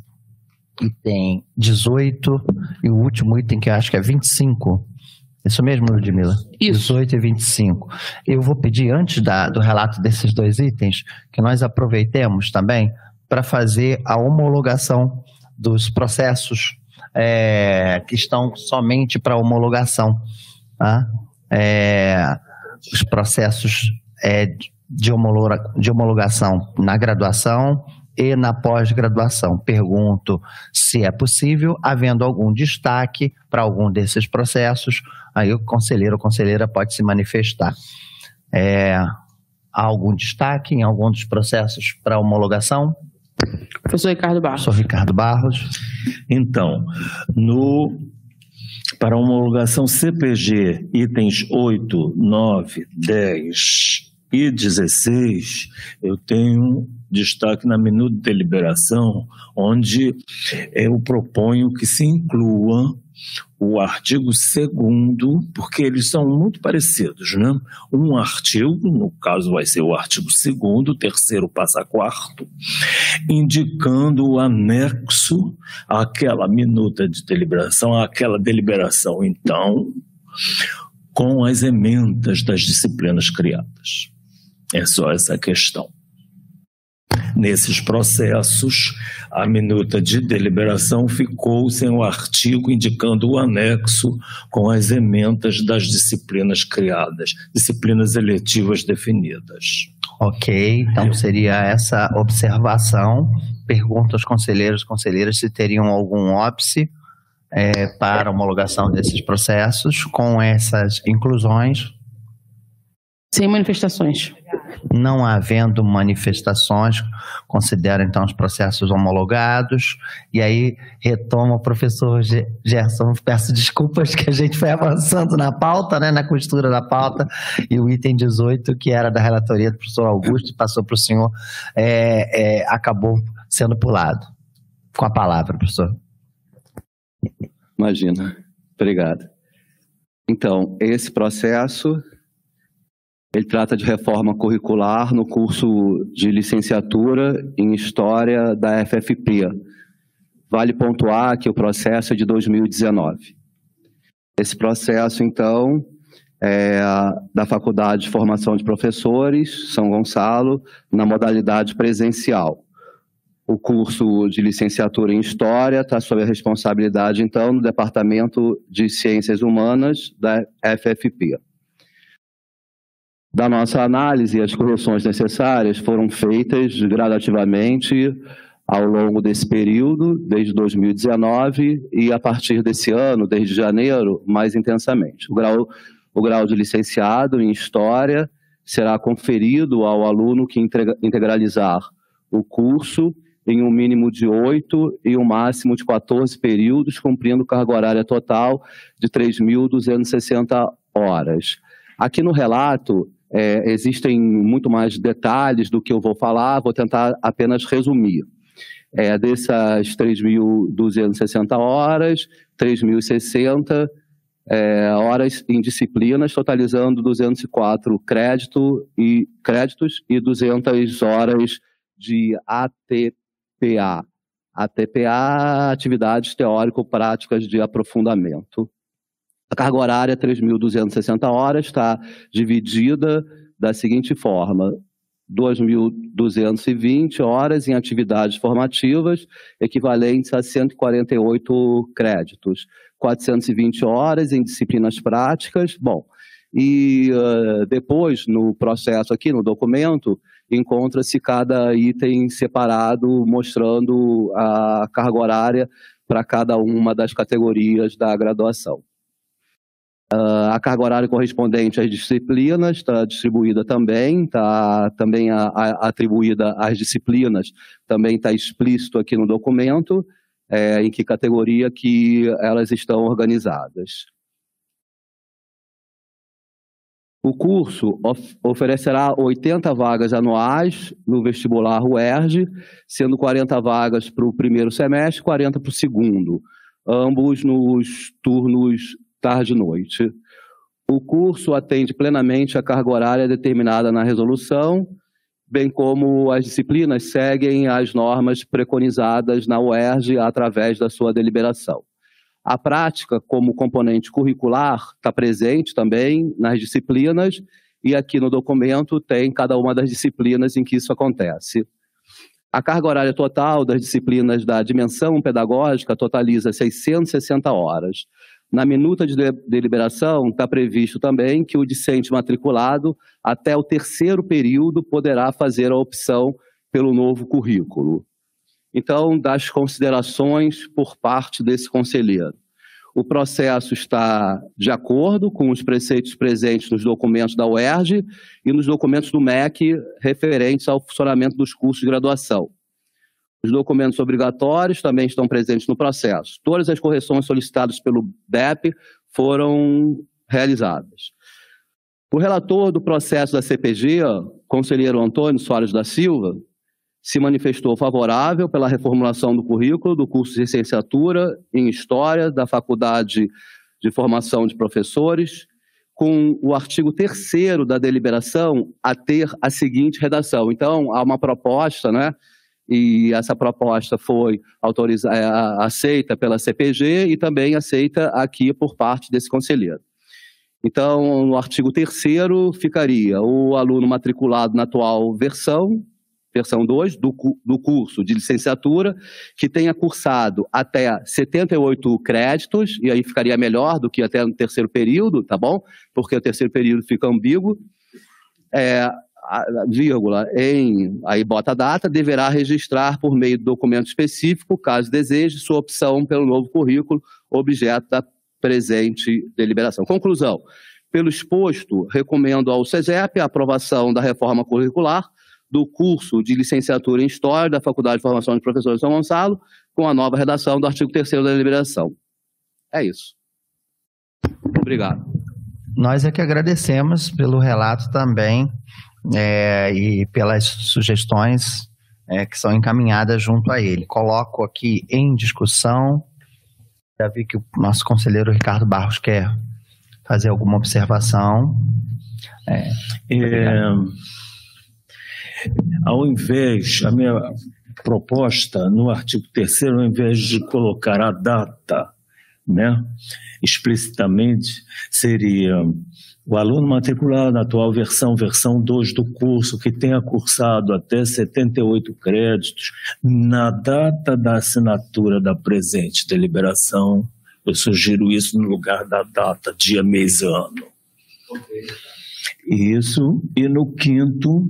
Item 18 e o último item que eu acho que é 25 isso mesmo, Ludmila? Isso. 18 e 25. Eu vou pedir, antes da, do relato desses dois itens, que nós aproveitemos também para fazer a homologação dos processos é, que estão somente para homologação. Tá? É, os processos é, de, homologa, de homologação na graduação e na pós-graduação. Pergunto se é possível, havendo algum destaque para algum desses processos, aí o conselheiro ou conselheira pode se manifestar. É, há algum destaque em algum dos processos para homologação? Professor Ricardo Barros. Professor Ricardo Barros. Então, no para homologação CPG, itens 8, 9, 10 e 16, eu tenho destaque na minuta de deliberação, onde eu proponho que se inclua o artigo 2 porque eles são muito parecidos, né? Um artigo, no caso vai ser o artigo 2 o terceiro passa quarto, indicando o anexo àquela minuta de deliberação, àquela deliberação, então, com as emendas das disciplinas criadas. É só essa questão. Nesses processos, a minuta de deliberação ficou sem o artigo indicando o anexo com as emendas das disciplinas criadas, disciplinas eletivas definidas. Ok, então seria essa observação. Pergunto aos conselheiros e conselheiras se teriam algum óbice é, para homologação desses processos, com essas inclusões. Sem manifestações. Não havendo manifestações, considero então os processos homologados. E aí retoma o professor Gerson. Peço desculpas que a gente foi avançando na pauta, né, na costura da pauta, e o item 18, que era da relatoria do professor Augusto, passou para o senhor, é, é, acabou sendo pulado. Com a palavra, professor. Imagina. Obrigado. Então, esse processo ele trata de reforma curricular no curso de licenciatura em História da FFP. Vale pontuar que o processo é de 2019. Esse processo, então, é da Faculdade de Formação de Professores, São Gonçalo, na modalidade presencial. O curso de licenciatura em História está sob a responsabilidade, então, do Departamento de Ciências Humanas da FFP. Da nossa análise, as correções necessárias foram feitas gradativamente ao longo desse período, desde 2019 e a partir desse ano, desde janeiro, mais intensamente. O grau, o grau de licenciado em História será conferido ao aluno que integralizar o curso em um mínimo de oito e um máximo de 14 períodos, cumprindo carga horária total de 3.260 horas. Aqui no relato, é, existem muito mais detalhes do que eu vou falar, vou tentar apenas resumir. É, dessas 3.260 horas, 3.060 é, horas em disciplinas, totalizando 204 crédito e, créditos e 200 horas de ATP TPA. A TPA, atividades teórico-práticas de aprofundamento. A carga horária 3.260 horas está dividida da seguinte forma: 2.220 horas em atividades formativas, equivalentes a 148 créditos, 420 horas em disciplinas práticas. Bom, e uh, depois, no processo aqui, no documento, encontra-se cada item separado, mostrando a carga horária para cada uma das categorias da graduação. Uh, a carga horária correspondente às disciplinas está distribuída também, está também a, a, atribuída às disciplinas, também está explícito aqui no documento, é, em que categoria que elas estão organizadas. O curso of oferecerá 80 vagas anuais no vestibular UERJ, sendo 40 vagas para o primeiro semestre e 40 para o segundo, ambos nos turnos tarde e noite. O curso atende plenamente a carga horária determinada na resolução, bem como as disciplinas seguem as normas preconizadas na UERJ através da sua deliberação. A prática, como componente curricular, está presente também nas disciplinas, e aqui no documento tem cada uma das disciplinas em que isso acontece. A carga horária total das disciplinas da dimensão pedagógica totaliza 660 horas. Na minuta de deliberação, está previsto também que o discente matriculado, até o terceiro período, poderá fazer a opção pelo novo currículo. Então, das considerações por parte desse conselheiro. O processo está de acordo com os preceitos presentes nos documentos da UERJ e nos documentos do MEC referentes ao funcionamento dos cursos de graduação. Os documentos obrigatórios também estão presentes no processo. Todas as correções solicitadas pelo DEP foram realizadas. O relator do processo da CPG, conselheiro Antônio Soares da Silva, se manifestou favorável pela reformulação do currículo do curso de licenciatura em História da Faculdade de Formação de Professores, com o artigo 3 da deliberação a ter a seguinte redação. Então, há uma proposta, né? E essa proposta foi é, aceita pela CPG e também aceita aqui por parte desse conselheiro. Então, no artigo 3 ficaria o aluno matriculado na atual versão versão 2 do, do curso de licenciatura, que tenha cursado até 78 créditos, e aí ficaria melhor do que até no terceiro período, tá bom? Porque o terceiro período fica ambíguo. É, vírgula, em, aí bota a data, deverá registrar por meio do documento específico, caso deseje, sua opção pelo novo currículo, objeto da presente deliberação. Conclusão. Pelo exposto, recomendo ao SEGEP a aprovação da reforma curricular do curso de licenciatura em História da Faculdade de Formação de Professores de São Gonçalo, com a nova redação do artigo 3 da deliberação. É isso. Obrigado. Nós é que agradecemos pelo relato também é, e pelas sugestões é, que são encaminhadas junto a ele. Coloco aqui em discussão. Já vi que o nosso conselheiro Ricardo Barros quer fazer alguma observação. É, é, ao invés, a minha proposta no artigo 3 ao invés de colocar a data, né, explicitamente, seria o aluno matriculado na atual versão, versão 2 do curso, que tenha cursado até 78 créditos, na data da assinatura da presente deliberação, eu sugiro isso no lugar da data, dia, mês, ano. Isso, e no quinto,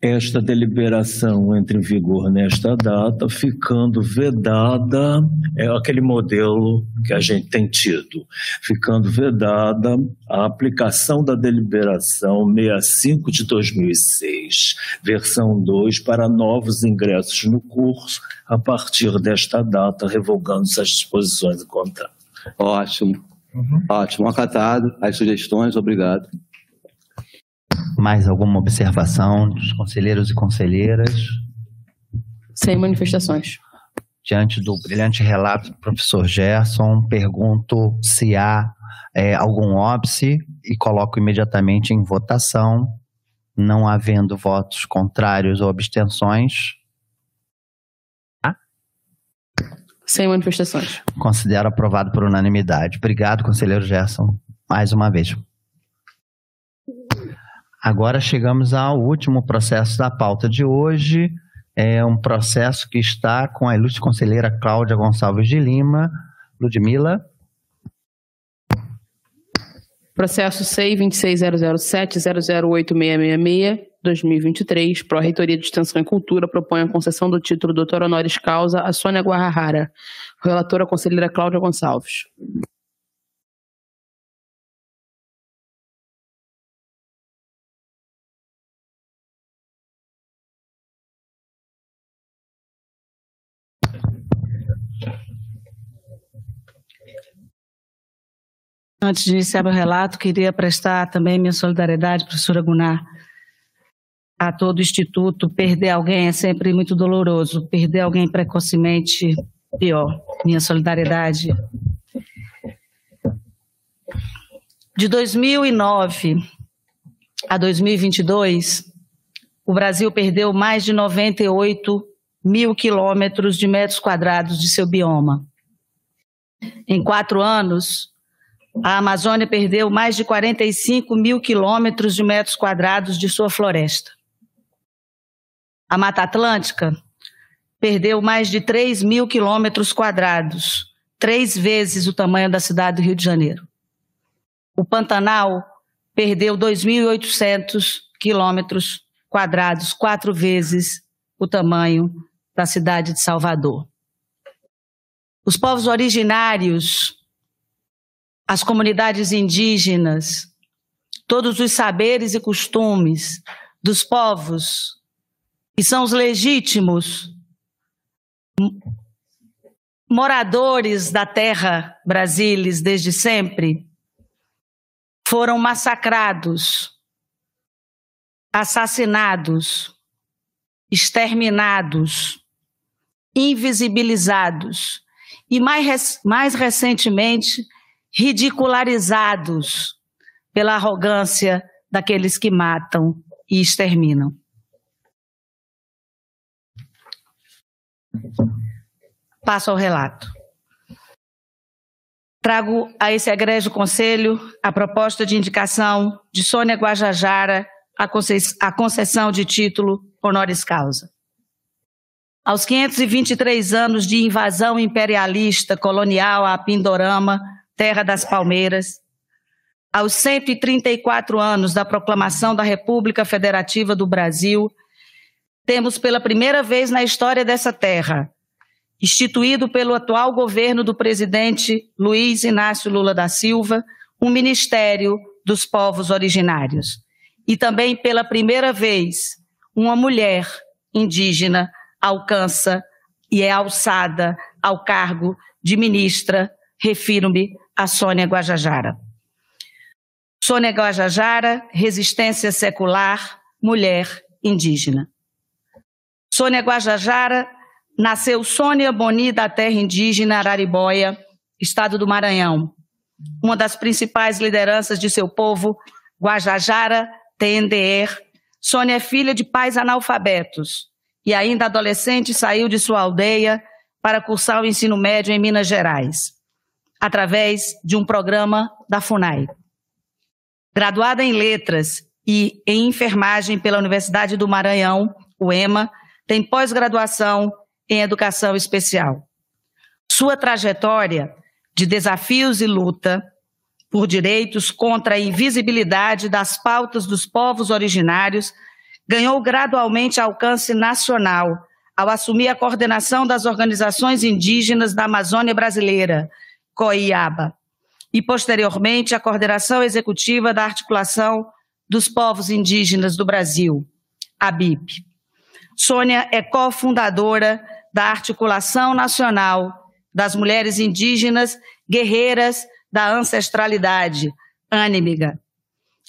esta deliberação entra em vigor nesta data, ficando vedada, é aquele modelo que a gente tem tido, ficando vedada a aplicação da deliberação 65 de 2006, versão 2, para novos ingressos no curso, a partir desta data, revogando-se as disposições do contrato. Ótimo. Uhum. Ótimo, acatado. As sugestões, obrigado. Mais alguma observação dos conselheiros e conselheiras? Sem manifestações. Diante do brilhante relato do professor Gerson, pergunto se há é, algum óbice e coloco imediatamente em votação. Não havendo votos contrários ou abstenções. Ah? Sem manifestações. Considero aprovado por unanimidade. Obrigado, conselheiro Gerson, mais uma vez. Agora chegamos ao último processo da pauta de hoje. É um processo que está com a ilustre conselheira Cláudia Gonçalves de Lima. Ludmila. Processo SEI 26007-00866-2023, Pró-Reitoria de Extensão e Cultura, propõe a concessão do título doutor honoris causa a Sônia Guarrara. Relatora, conselheira Cláudia Gonçalves. Antes de iniciar meu relato, queria prestar também minha solidariedade, professora Gunnar, a todo o Instituto. Perder alguém é sempre muito doloroso. Perder alguém precocemente, pior. Minha solidariedade. De 2009 a 2022, o Brasil perdeu mais de 98 mil quilômetros de metros quadrados de seu bioma. Em quatro anos, a Amazônia perdeu mais de 45 mil quilômetros de metros quadrados de sua floresta. A Mata Atlântica perdeu mais de 3 mil quilômetros quadrados, três vezes o tamanho da cidade do Rio de Janeiro. O Pantanal perdeu 2.800 quilômetros quadrados, quatro vezes o tamanho da cidade de Salvador. Os povos originários as comunidades indígenas, todos os saberes e costumes dos povos que são os legítimos moradores da terra Brasilis desde sempre, foram massacrados, assassinados, exterminados, invisibilizados. E mais, mais recentemente ridicularizados pela arrogância daqueles que matam e exterminam. Passo ao relato. Trago a esse egrégio conselho a proposta de indicação de Sônia Guajajara à concessão de título honoris causa. Aos 523 anos de invasão imperialista colonial a Pindorama, terra das palmeiras, aos 134 anos da proclamação da República Federativa do Brasil, temos pela primeira vez na história dessa terra, instituído pelo atual governo do presidente Luiz Inácio Lula da Silva, um Ministério dos Povos Originários. E também pela primeira vez, uma mulher indígena alcança e é alçada ao cargo de ministra, refiro-me a Sônia Guajajara. Sônia Guajajara, resistência secular, mulher indígena. Sônia Guajajara nasceu Sônia Boni da terra indígena Araribóia, estado do Maranhão. Uma das principais lideranças de seu povo, Guajajara Tendeer. Sônia é filha de pais analfabetos e ainda adolescente saiu de sua aldeia para cursar o ensino médio em Minas Gerais, através de um programa da FUNAI. Graduada em Letras e em Enfermagem pela Universidade do Maranhão, UEMA, tem pós-graduação em Educação Especial. Sua trajetória de desafios e luta por direitos contra a invisibilidade das pautas dos povos originários ganhou gradualmente alcance nacional ao assumir a coordenação das organizações indígenas da Amazônia Brasileira, COIABA, e, posteriormente, a coordenação executiva da Articulação dos Povos Indígenas do Brasil, ABIP. Sônia é cofundadora da Articulação Nacional das Mulheres Indígenas Guerreiras da Ancestralidade, ANIMIGA,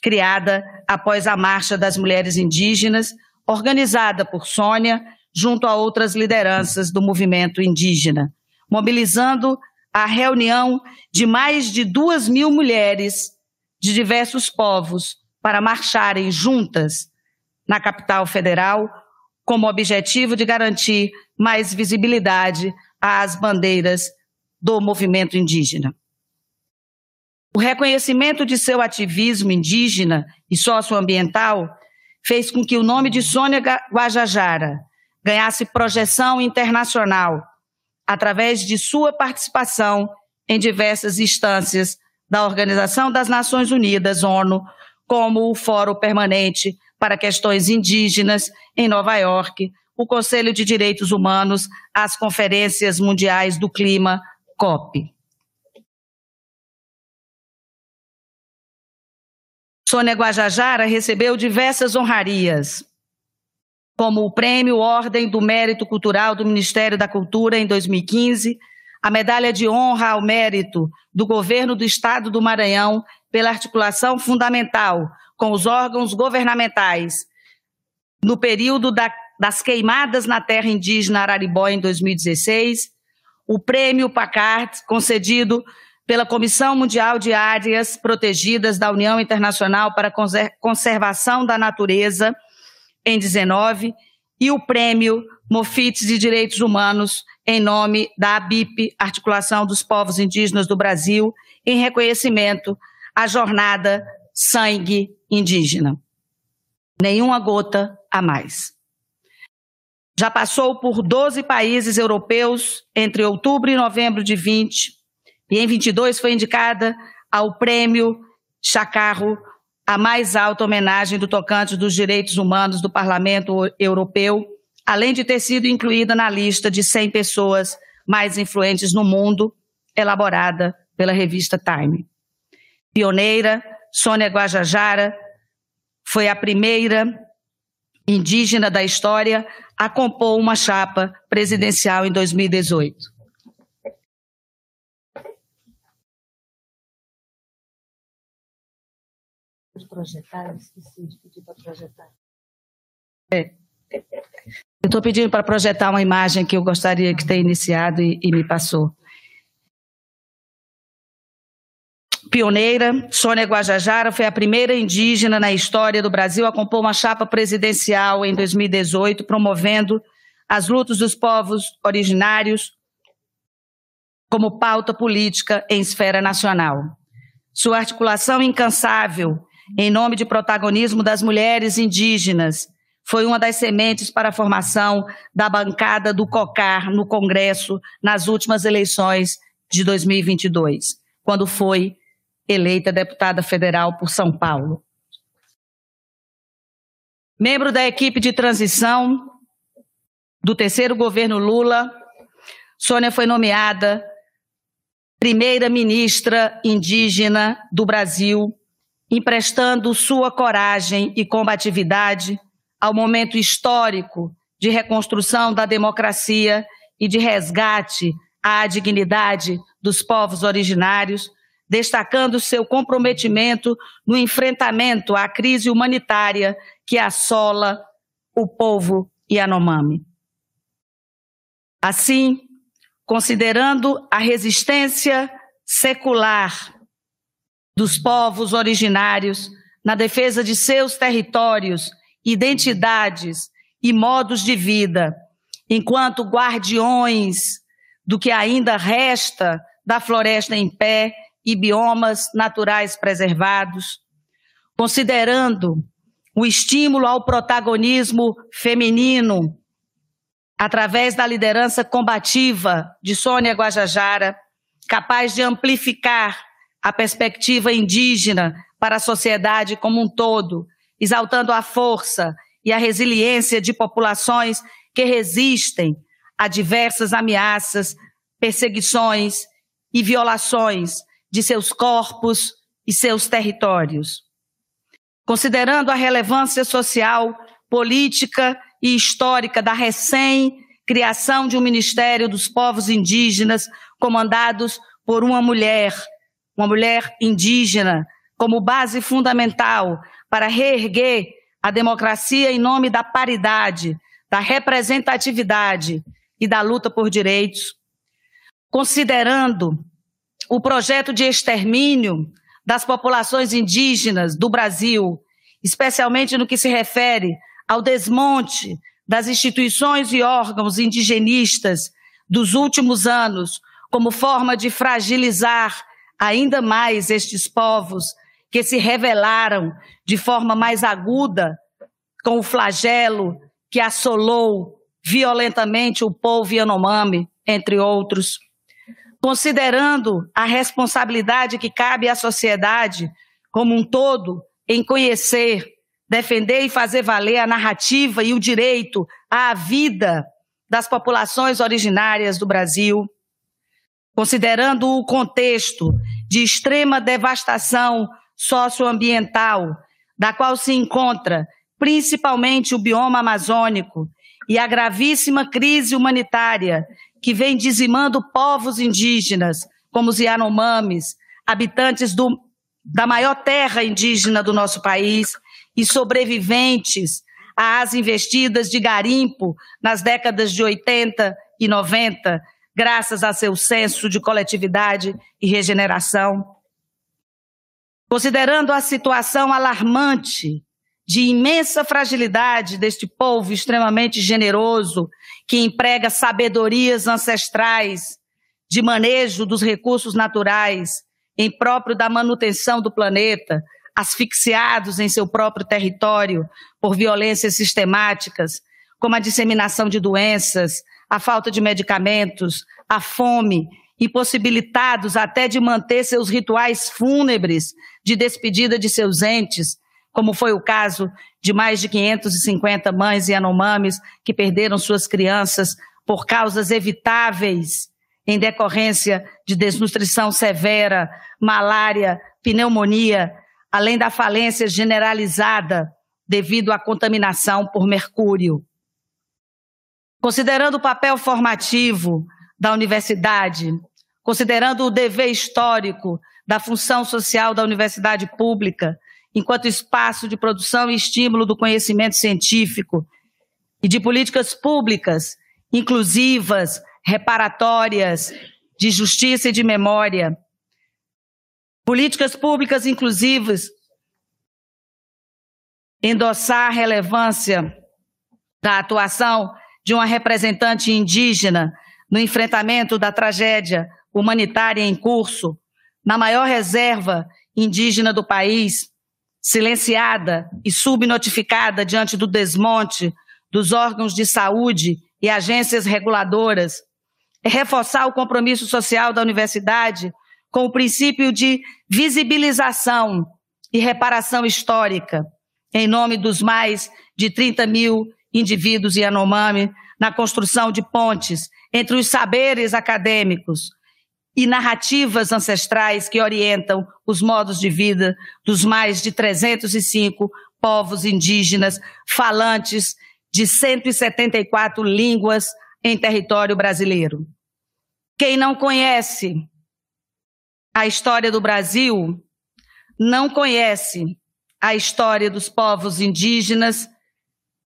criada após a Marcha das Mulheres Indígenas, organizada por Sônia, junto a outras lideranças do movimento indígena, mobilizando a reunião de mais de duas mil mulheres de diversos povos para marcharem juntas na capital federal, como objetivo de garantir mais visibilidade às bandeiras do movimento indígena. O reconhecimento de seu ativismo indígena e socioambiental fez com que o nome de Sônia Guajajara ganhasse projeção internacional através de sua participação em diversas instâncias da Organização das Nações Unidas, ONU, como o Fórum Permanente para Questões Indígenas em Nova York, o Conselho de Direitos Humanos, as Conferências Mundiais do Clima, COP. Sônia Guajajara recebeu diversas honrarias, como o Prêmio Ordem do Mérito Cultural do Ministério da Cultura em 2015, a Medalha de Honra ao Mérito do Governo do Estado do Maranhão pela articulação fundamental com os órgãos governamentais no período da, das queimadas na terra indígena Araribó em 2016, o Prêmio PACART, concedido pela Comissão Mundial de Áreas Protegidas da União Internacional para a Conservação da Natureza, em 19, e o prêmio Mofites de Direitos Humanos em nome da ABIP, Articulação dos Povos Indígenas do Brasil, em reconhecimento à jornada Sangue Indígena. Nenhuma gota a mais. Já passou por 12 países europeus entre outubro e novembro de 20, e em 22 foi indicada ao Prêmio Chacarro a mais alta homenagem do tocante dos direitos humanos do Parlamento Europeu, além de ter sido incluída na lista de 100 pessoas mais influentes no mundo, elaborada pela revista Time. Pioneira, Sônia Guajajara foi a primeira indígena da história a compor uma chapa presidencial em 2018. Projetar, eu esqueci de pedir para projetar. É. Eu estou pedindo para projetar uma imagem que eu gostaria que tenha iniciado e, e me passou. Pioneira, Sônia Guajajara foi a primeira indígena na história do Brasil a compor uma chapa presidencial em 2018, promovendo as lutas dos povos originários como pauta política em esfera nacional. Sua articulação incansável em nome de protagonismo das mulheres indígenas. Foi uma das sementes para a formação da bancada do COCAR no Congresso nas últimas eleições de 2022, quando foi eleita deputada federal por São Paulo. Membro da equipe de transição do terceiro governo Lula, Sônia foi nomeada primeira ministra indígena do Brasil, emprestando sua coragem e combatividade ao momento histórico de reconstrução da democracia e de resgate à dignidade dos povos originários, destacando seu comprometimento no enfrentamento à crise humanitária que assola o povo Yanomami. Assim, considerando a resistência secular dos povos originários na defesa de seus territórios, identidades e modos de vida, enquanto guardiões do que ainda resta da floresta em pé e biomas naturais preservados, considerando o estímulo ao protagonismo feminino através da liderança combativa de Sônia Guajajara, capaz de amplificar a perspectiva indígena para a sociedade como um todo, exaltando a força e a resiliência de populações que resistem a diversas ameaças, perseguições e violações de seus corpos e seus territórios. Considerando a relevância social, política e histórica da recém-criação de um Ministério dos Povos Indígenas, comandados por uma mulher, uma mulher indígena, como base fundamental para reerguer a democracia em nome da paridade, da representatividade e da luta por direitos, considerando o projeto de extermínio das populações indígenas do Brasil, especialmente no que se refere ao desmonte das instituições e órgãos indigenistas dos últimos anos, como forma de fragilizar ainda mais estes povos que se revelaram de forma mais aguda com o flagelo que assolou violentamente o povo Yanomami, entre outros. Considerando a responsabilidade que cabe à sociedade como um todo em conhecer, defender e fazer valer a narrativa e o direito à vida das populações originárias do Brasil, considerando o contexto de extrema devastação socioambiental, da qual se encontra principalmente o bioma amazônico, e a gravíssima crise humanitária que vem dizimando povos indígenas, como os Yanomamis, habitantes do, da maior terra indígena do nosso país e sobreviventes às investidas de garimpo nas décadas de 80 e 90, graças a seu senso de coletividade e regeneração. Considerando a situação alarmante de imensa fragilidade deste povo extremamente generoso, que emprega sabedorias ancestrais de manejo dos recursos naturais em próprio da manutenção do planeta, asfixiados em seu próprio território por violências sistemáticas, como a disseminação de doenças, a falta de medicamentos, a fome impossibilitados até de manter seus rituais fúnebres de despedida de seus entes, como foi o caso de mais de 550 mães e anomames que perderam suas crianças por causas evitáveis em decorrência de desnutrição severa, malária, pneumonia, além da falência generalizada devido à contaminação por mercúrio. Considerando o papel formativo da universidade, considerando o dever histórico da função social da universidade pública, enquanto espaço de produção e estímulo do conhecimento científico e de políticas públicas inclusivas, reparatórias, de justiça e de memória. Políticas públicas inclusivas, endossar a relevância da atuação de uma representante indígena no enfrentamento da tragédia humanitária em curso, na maior reserva indígena do país, silenciada e subnotificada diante do desmonte dos órgãos de saúde e agências reguladoras, é reforçar o compromisso social da universidade com o princípio de visibilização e reparação histórica, em nome dos mais de 30 mil indivíduos Yanomami, na construção de pontes entre os saberes acadêmicos e narrativas ancestrais que orientam os modos de vida dos mais de 305 povos indígenas falantes de 174 línguas em território brasileiro. Quem não conhece a história do Brasil não conhece a história dos povos indígenas,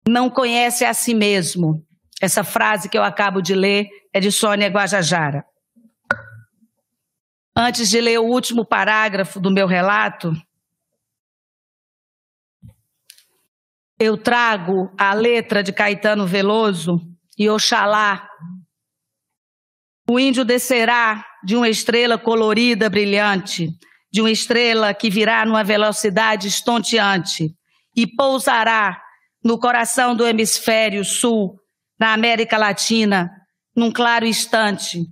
não conhece a si mesmo. Essa frase que eu acabo de ler é de Sônia Guajajara. Antes de ler o último parágrafo do meu relato, eu trago a letra de Caetano Veloso e Oxalá. O índio descerá de uma estrela colorida, brilhante, de uma estrela que virá numa velocidade estonteante e pousará no coração do hemisfério sul, na América Latina, num claro instante,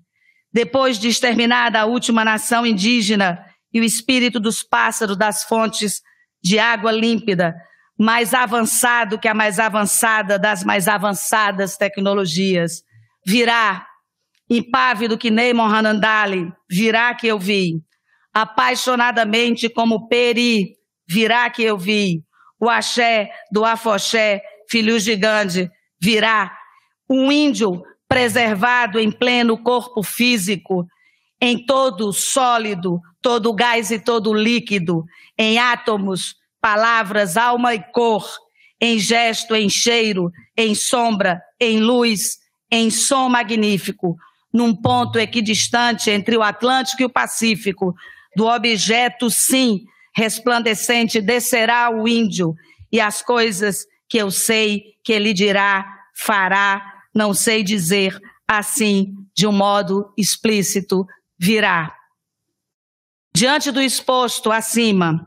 depois de exterminada a última nação indígena e o espírito dos pássaros das fontes de água límpida, mais avançado que a mais avançada das mais avançadas tecnologias, virá, impávido que Neymon Hanandali, virá que eu vi, apaixonadamente como Peri, virá que eu vi, o axé do afoxé, filho gigante, virá, um índio preservado em pleno corpo físico, em todo sólido, todo gás e todo líquido, em átomos, palavras, alma e cor, em gesto, em cheiro, em sombra, em luz, em som magnífico, num ponto equidistante entre o Atlântico e o Pacífico, do objeto, sim, resplandecente, descerá o índio, e as coisas que eu sei que ele dirá, fará, não sei dizer assim, de um modo explícito, virá. Diante do exposto acima,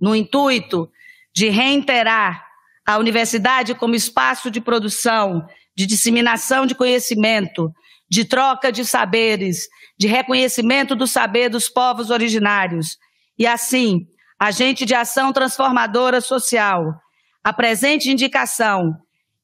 no intuito de reiterar a universidade como espaço de produção, de disseminação de conhecimento, de troca de saberes, de reconhecimento do saber dos povos originários, e assim, agente de ação transformadora social, a presente indicação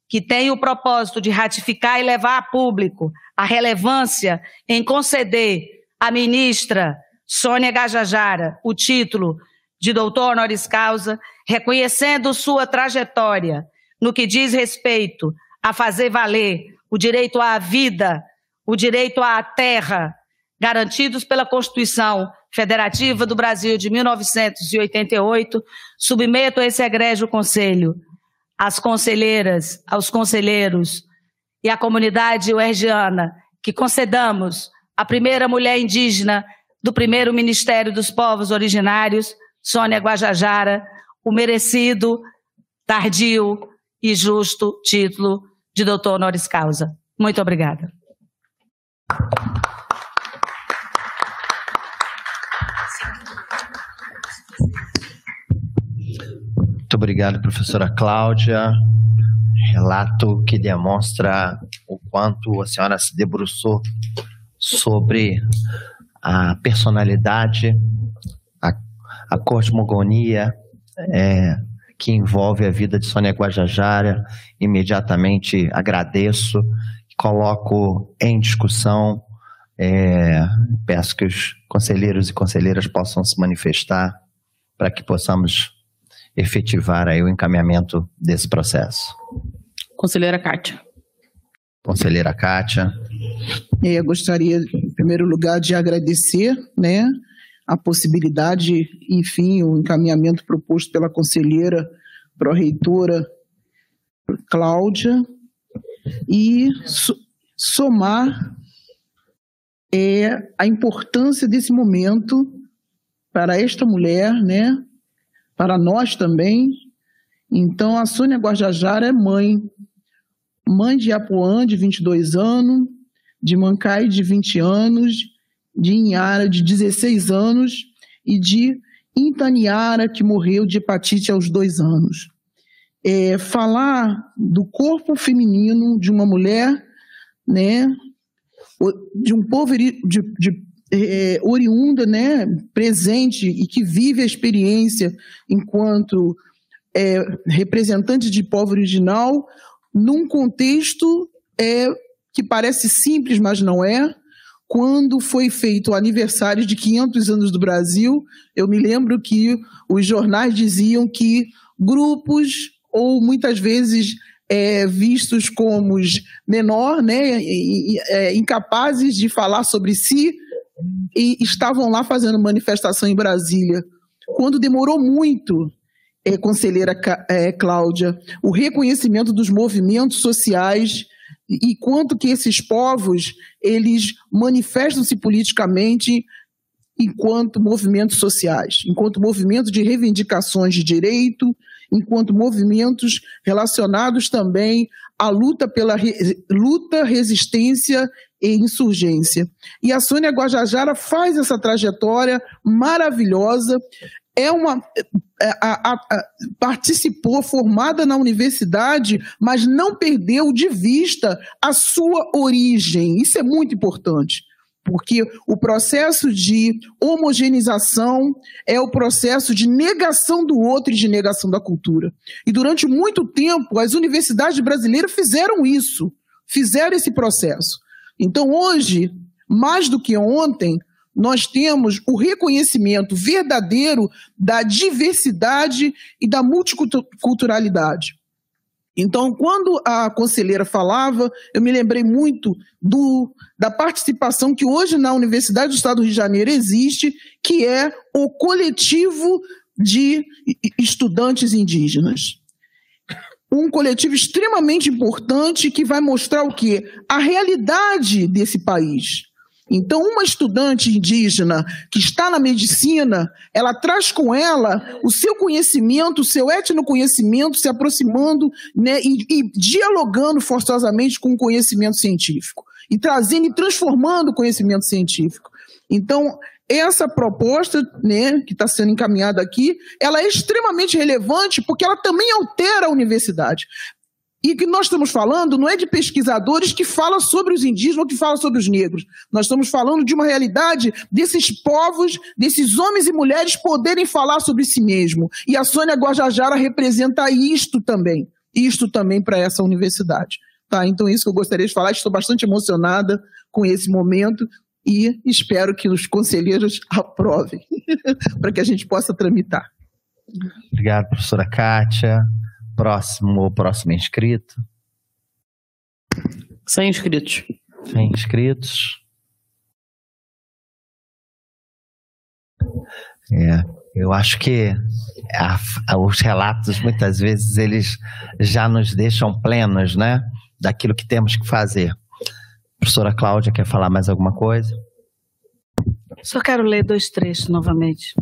que tem o propósito de ratificar e levar a público a relevância em conceder à ministra Sônia Gajajara o título de doutor honoris causa, reconhecendo sua trajetória no que diz respeito a fazer valer o direito à vida, o direito à terra, garantidos pela Constituição Federativa do Brasil de 1988, submeto a esse egrégio conselho às conselheiras, aos conselheiros e à comunidade uergiana que concedamos a primeira mulher indígena do primeiro Ministério dos Povos Originários, Sônia Guajajara, o merecido, tardio e justo título de doutor honoris causa. Muito obrigada. Obrigado, professora Cláudia. Relato que demonstra o quanto a senhora se debruçou sobre a personalidade, a, a cosmogonia é, que envolve a vida de Sônia Guajajara. Imediatamente agradeço, coloco em discussão. É, peço que os conselheiros e conselheiras possam se manifestar para que possamos efetivar aí o encaminhamento desse processo. Conselheira Kátia. Conselheira Kátia. Eu gostaria, em primeiro lugar, de agradecer né, a possibilidade, enfim, o encaminhamento proposto pela conselheira pró-reitora Cláudia e somar é, a importância desse momento para esta mulher, né, para nós também. Então, a Sônia Guajajara é mãe. Mãe de Apuã, de 22 anos, de Mancai, de 20 anos, de Inhara, de 16 anos, e de Intaniara, que morreu de hepatite aos dois anos. É, falar do corpo feminino de uma mulher, né, de um povo, de, de é, oriunda, né, presente e que vive a experiência enquanto é, representante de povo original, num contexto é, que parece simples, mas não é. Quando foi feito o aniversário de 500 anos do Brasil, eu me lembro que os jornais diziam que grupos, ou muitas vezes é, vistos como menor, né, é, incapazes de falar sobre si, e estavam lá fazendo manifestação em Brasília. Quando demorou muito, é, conselheira é, Cláudia, o reconhecimento dos movimentos sociais e quanto que esses povos eles manifestam-se politicamente enquanto movimentos sociais, enquanto movimentos de reivindicações de direito, enquanto movimentos relacionados também à luta pela re, luta, resistência e insurgência. E a Sônia Guajajara faz essa trajetória maravilhosa. É uma é, a, a, a, participou formada na universidade, mas não perdeu de vista a sua origem. Isso é muito importante porque o processo de homogeneização é o processo de negação do outro e de negação da cultura. E durante muito tempo, as universidades brasileiras fizeram isso, fizeram esse processo. Então, hoje, mais do que ontem, nós temos o reconhecimento verdadeiro da diversidade e da multiculturalidade. Então, quando a conselheira falava, eu me lembrei muito do, da participação que hoje na Universidade do Estado do Rio de Janeiro existe, que é o coletivo de estudantes indígenas. Um coletivo extremamente importante que vai mostrar o quê? A realidade desse país. Então, uma estudante indígena que está na medicina, ela traz com ela o seu conhecimento, o seu etnoconhecimento, se aproximando né, e, e dialogando forçosamente com o conhecimento científico, e trazendo e transformando o conhecimento científico. Então, essa proposta, né, que está sendo encaminhada aqui, ela é extremamente relevante porque ela também altera a universidade. E que nós estamos falando não é de pesquisadores que falam sobre os indígenas ou que falam sobre os negros. Nós estamos falando de uma realidade desses povos, desses homens e mulheres poderem falar sobre si mesmo. E a Sônia Guajajara representa isto também. Isto também para essa universidade. Tá? Então, isso que eu gostaria de falar. Estou bastante emocionada com esse momento e espero que os conselheiros aprovem para que a gente possa tramitar. Obrigado, professora Kátia. Próximo ou próximo inscrito? Sem inscritos. Sem inscritos. É, eu acho que a, a, os relatos muitas vezes eles já nos deixam plenos, né, daquilo que temos que fazer. Professora Cláudia quer falar mais alguma coisa? Só quero ler dois trechos novamente.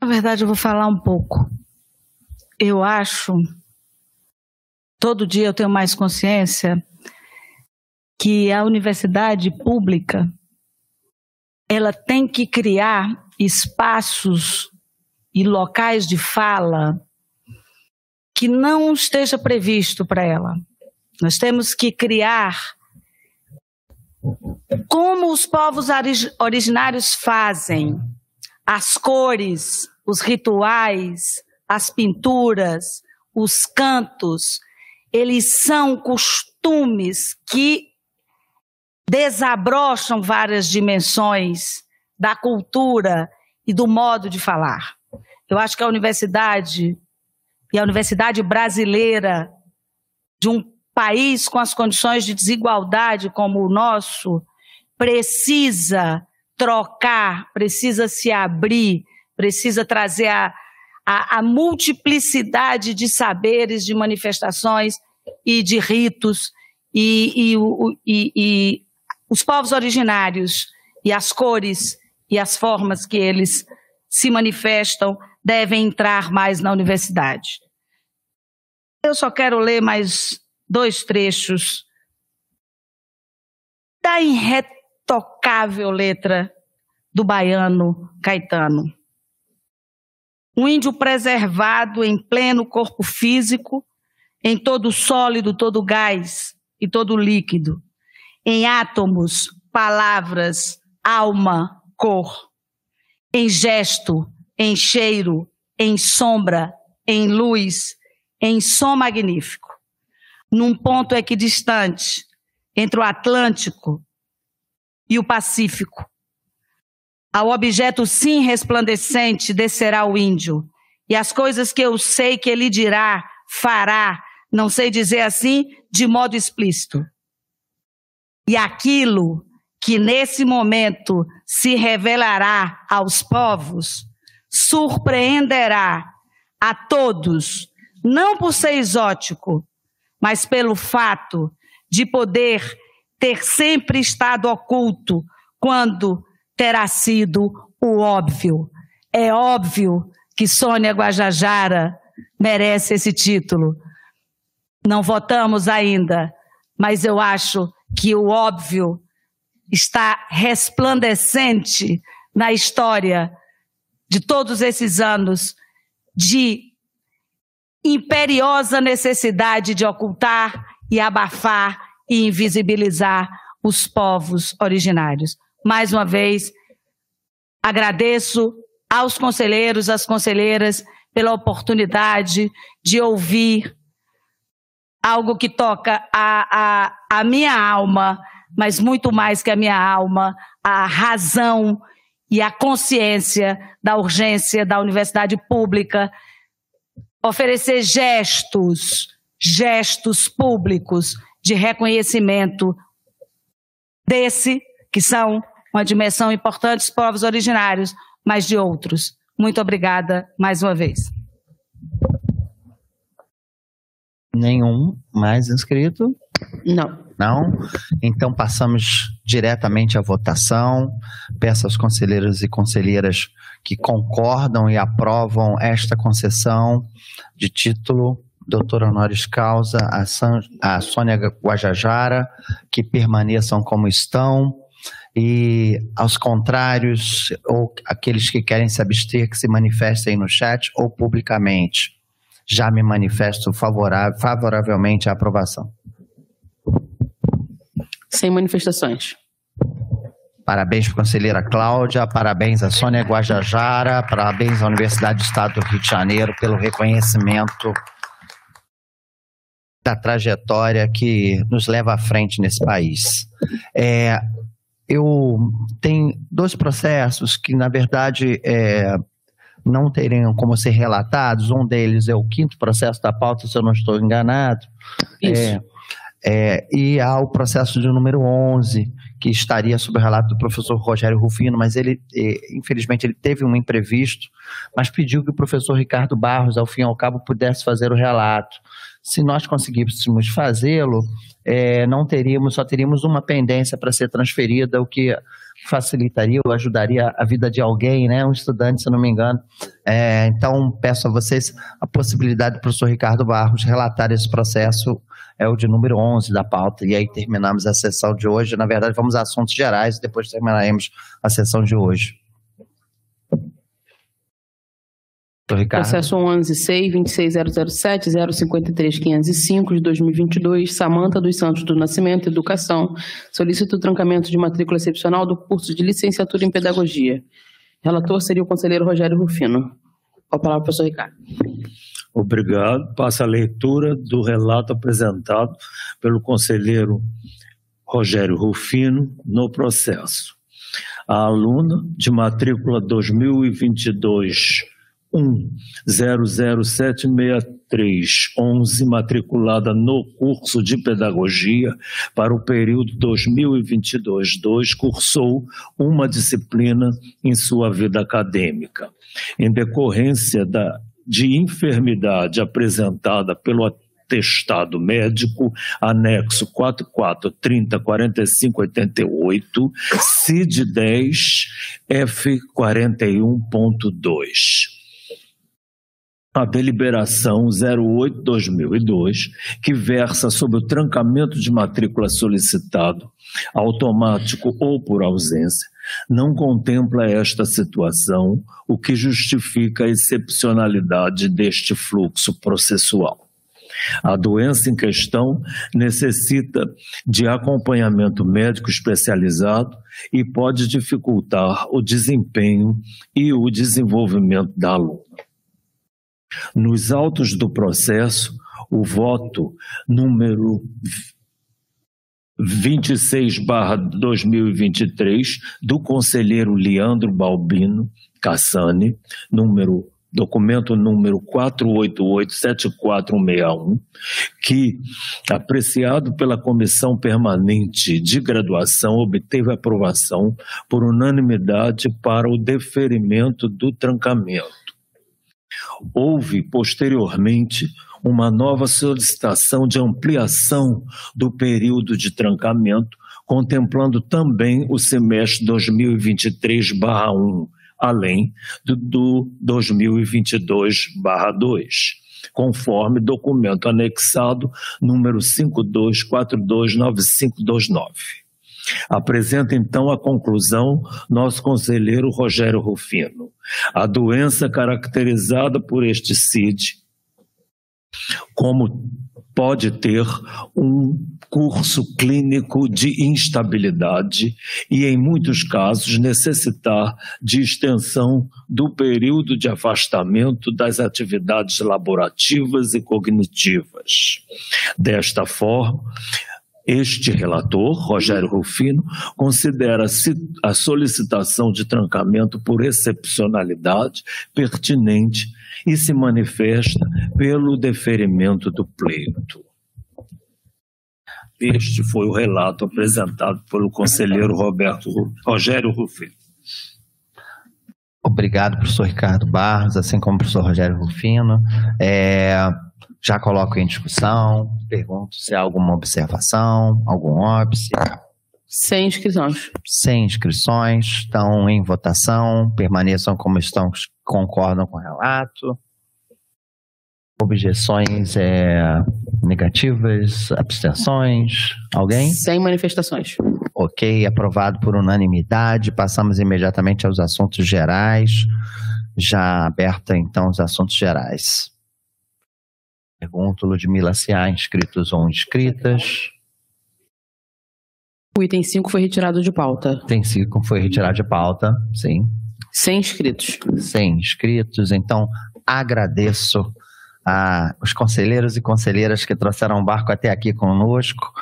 Na verdade, eu vou falar um pouco. Eu acho, todo dia eu tenho mais consciência que a universidade pública ela tem que criar espaços e locais de fala que não esteja previsto para ela. Nós temos que criar como os povos originários fazem, as cores, os rituais, as pinturas, os cantos, eles são costumes que desabrocham várias dimensões da cultura e do modo de falar. Eu acho que a universidade e a universidade brasileira de um país com as condições de desigualdade como o nosso precisa trocar, precisa se abrir, precisa trazer a, a, a multiplicidade de saberes, de manifestações e de ritos, e, e, e, e os povos originários e as cores e as formas que eles se manifestam devem entrar mais na universidade. Eu só quero ler mais dois trechos. Da irretocável letra do baiano Caetano. Um índio preservado em pleno corpo físico, em todo sólido, todo gás e todo líquido, em átomos, palavras, alma, cor, em gesto, em cheiro, em sombra, em luz, em som magnífico, num ponto equidistante entre o Atlântico e o Pacífico. Ao objeto sim resplandecente descerá o índio, e as coisas que eu sei que ele dirá, fará, não sei dizer assim, de modo explícito. E aquilo que nesse momento se revelará aos povos, surpreenderá a todos, não por ser exótico, mas pelo fato de poder ter sempre estado oculto quando terá sido o óbvio. É óbvio que Sônia Guajajara merece esse título. Não votamos ainda, mas eu acho que o óbvio está resplandecente na história de todos esses anos de imperiosa necessidade de ocultar e abafar e invisibilizar os povos originários. Mais uma vez, agradeço aos conselheiros, às conselheiras, pela oportunidade de ouvir algo que toca a, a, a minha alma, mas muito mais que a minha alma, a razão e a consciência da urgência da universidade pública, oferecer gestos, gestos públicos de reconhecimento desse, que são uma dimensão importante dos povos originários, mas de outros. Muito obrigada mais uma vez. Nenhum mais inscrito? Não. Não? Então passamos diretamente à votação. Peço aos conselheiros e conselheiras que concordam e aprovam esta concessão de título doutora honoris causa a, San, a Sônia Guajajara, que permaneçam como estão, e aos contrários, ou aqueles que querem se abster, que se manifestem no chat ou publicamente. Já me manifesto favorável, favoravelmente à aprovação. Sem manifestações. Parabéns conselheira Cláudia, parabéns à Sônia Guajajara, parabéns à Universidade do Estado do Rio de Janeiro pelo reconhecimento da trajetória que nos leva à frente nesse país. É, eu tenho dois processos que, na verdade, é, não teriam como ser relatados. Um deles é o quinto processo da pauta, se eu não estou enganado. Isso. É, é, e há o processo de número 11, que estaria sob o relato do professor Rogério Rufino, mas ele, infelizmente, ele teve um imprevisto, mas pediu que o professor Ricardo Barros, ao fim e ao cabo, pudesse fazer o relato. Se nós conseguíssemos fazê-lo, é, não teríamos, só teríamos uma pendência para ser transferida, o que facilitaria ou ajudaria a vida de alguém, né? Um estudante, se não me engano. É, então, peço a vocês a possibilidade do professor Ricardo Barros relatar esse processo, é o de número 11 da pauta, e aí terminamos a sessão de hoje. Na verdade, vamos a assuntos gerais e depois terminaremos a sessão de hoje. Processo 11C 26007 053505 de 2022, Samanta dos Santos do Nascimento, Educação, solicito o trancamento de matrícula excepcional do curso de licenciatura em Pedagogia. Relator seria o conselheiro Rogério Rufino. Com a palavra, professor Ricardo. Obrigado. Passa a leitura do relato apresentado pelo conselheiro Rogério Rufino no processo. A aluna de matrícula 2022 0076311, matriculada no curso de Pedagogia para o período 2022-2, cursou uma disciplina em sua vida acadêmica. Em decorrência da, de enfermidade apresentada pelo atestado médico, anexo 4430 45 88, CID 10 F 41.2 a deliberação 08-2002, que versa sobre o trancamento de matrícula solicitado, automático ou por ausência, não contempla esta situação, o que justifica a excepcionalidade deste fluxo processual. A doença em questão necessita de acompanhamento médico especializado e pode dificultar o desempenho e o desenvolvimento da aluna. Nos autos do processo, o voto número 26/2023 do conselheiro Leandro Balbino Cassani, número documento número 4887461, que, apreciado pela Comissão Permanente de Graduação, obteve aprovação por unanimidade para o deferimento do trancamento. Houve, posteriormente, uma nova solicitação de ampliação do período de trancamento, contemplando também o semestre 2023-1, além do, do 2022-2, conforme documento anexado número 52429529. Apresenta então a conclusão nosso conselheiro Rogério Rufino. A doença caracterizada por este CID, como pode ter um curso clínico de instabilidade e, em muitos casos, necessitar de extensão do período de afastamento das atividades laborativas e cognitivas. Desta forma, este relator, Rogério Rufino, considera a solicitação de trancamento por excepcionalidade pertinente e se manifesta pelo deferimento do pleito. Este foi o relato apresentado pelo conselheiro Roberto Rogério Rufino. Obrigado, professor Ricardo Barros, assim como o professor Rogério Rufino. É, já coloco em discussão, pergunto se há alguma observação, algum óbice. Sem inscrições. Sem inscrições, estão em votação, permaneçam como estão, concordam com o relato. Objeções é, negativas, abstenções, alguém? Sem manifestações. Ok, aprovado por unanimidade. Passamos imediatamente aos assuntos gerais. Já aberta então os assuntos gerais. Pergunto, Ludmila, se há inscritos ou inscritas. O item 5 foi retirado de pauta. Item 5 foi retirado de pauta, sim. Sem inscritos. Sem inscritos, então agradeço a os conselheiros e conselheiras que trouxeram o barco até aqui conosco,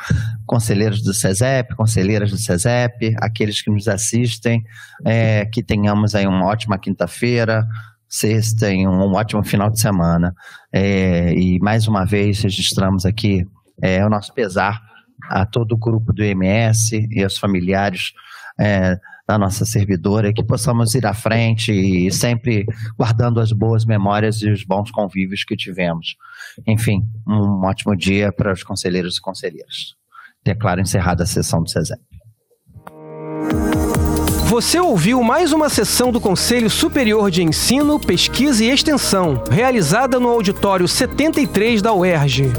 conselheiros do SESEP, conselheiras do SESEP, aqueles que nos assistem, é, que tenhamos aí uma ótima quinta-feira, sexta e um ótimo final de semana. É, e mais uma vez registramos aqui é, o nosso pesar a todo o grupo do MS e aos familiares é, da nossa servidora, que possamos ir à frente e sempre guardando as boas memórias e os bons convívios que tivemos. Enfim, um ótimo dia para os conselheiros e conselheiras. Declaro encerrada a sessão do SESEP. Você ouviu mais uma sessão do Conselho Superior de Ensino, Pesquisa e Extensão, realizada no auditório 73 da UERJ.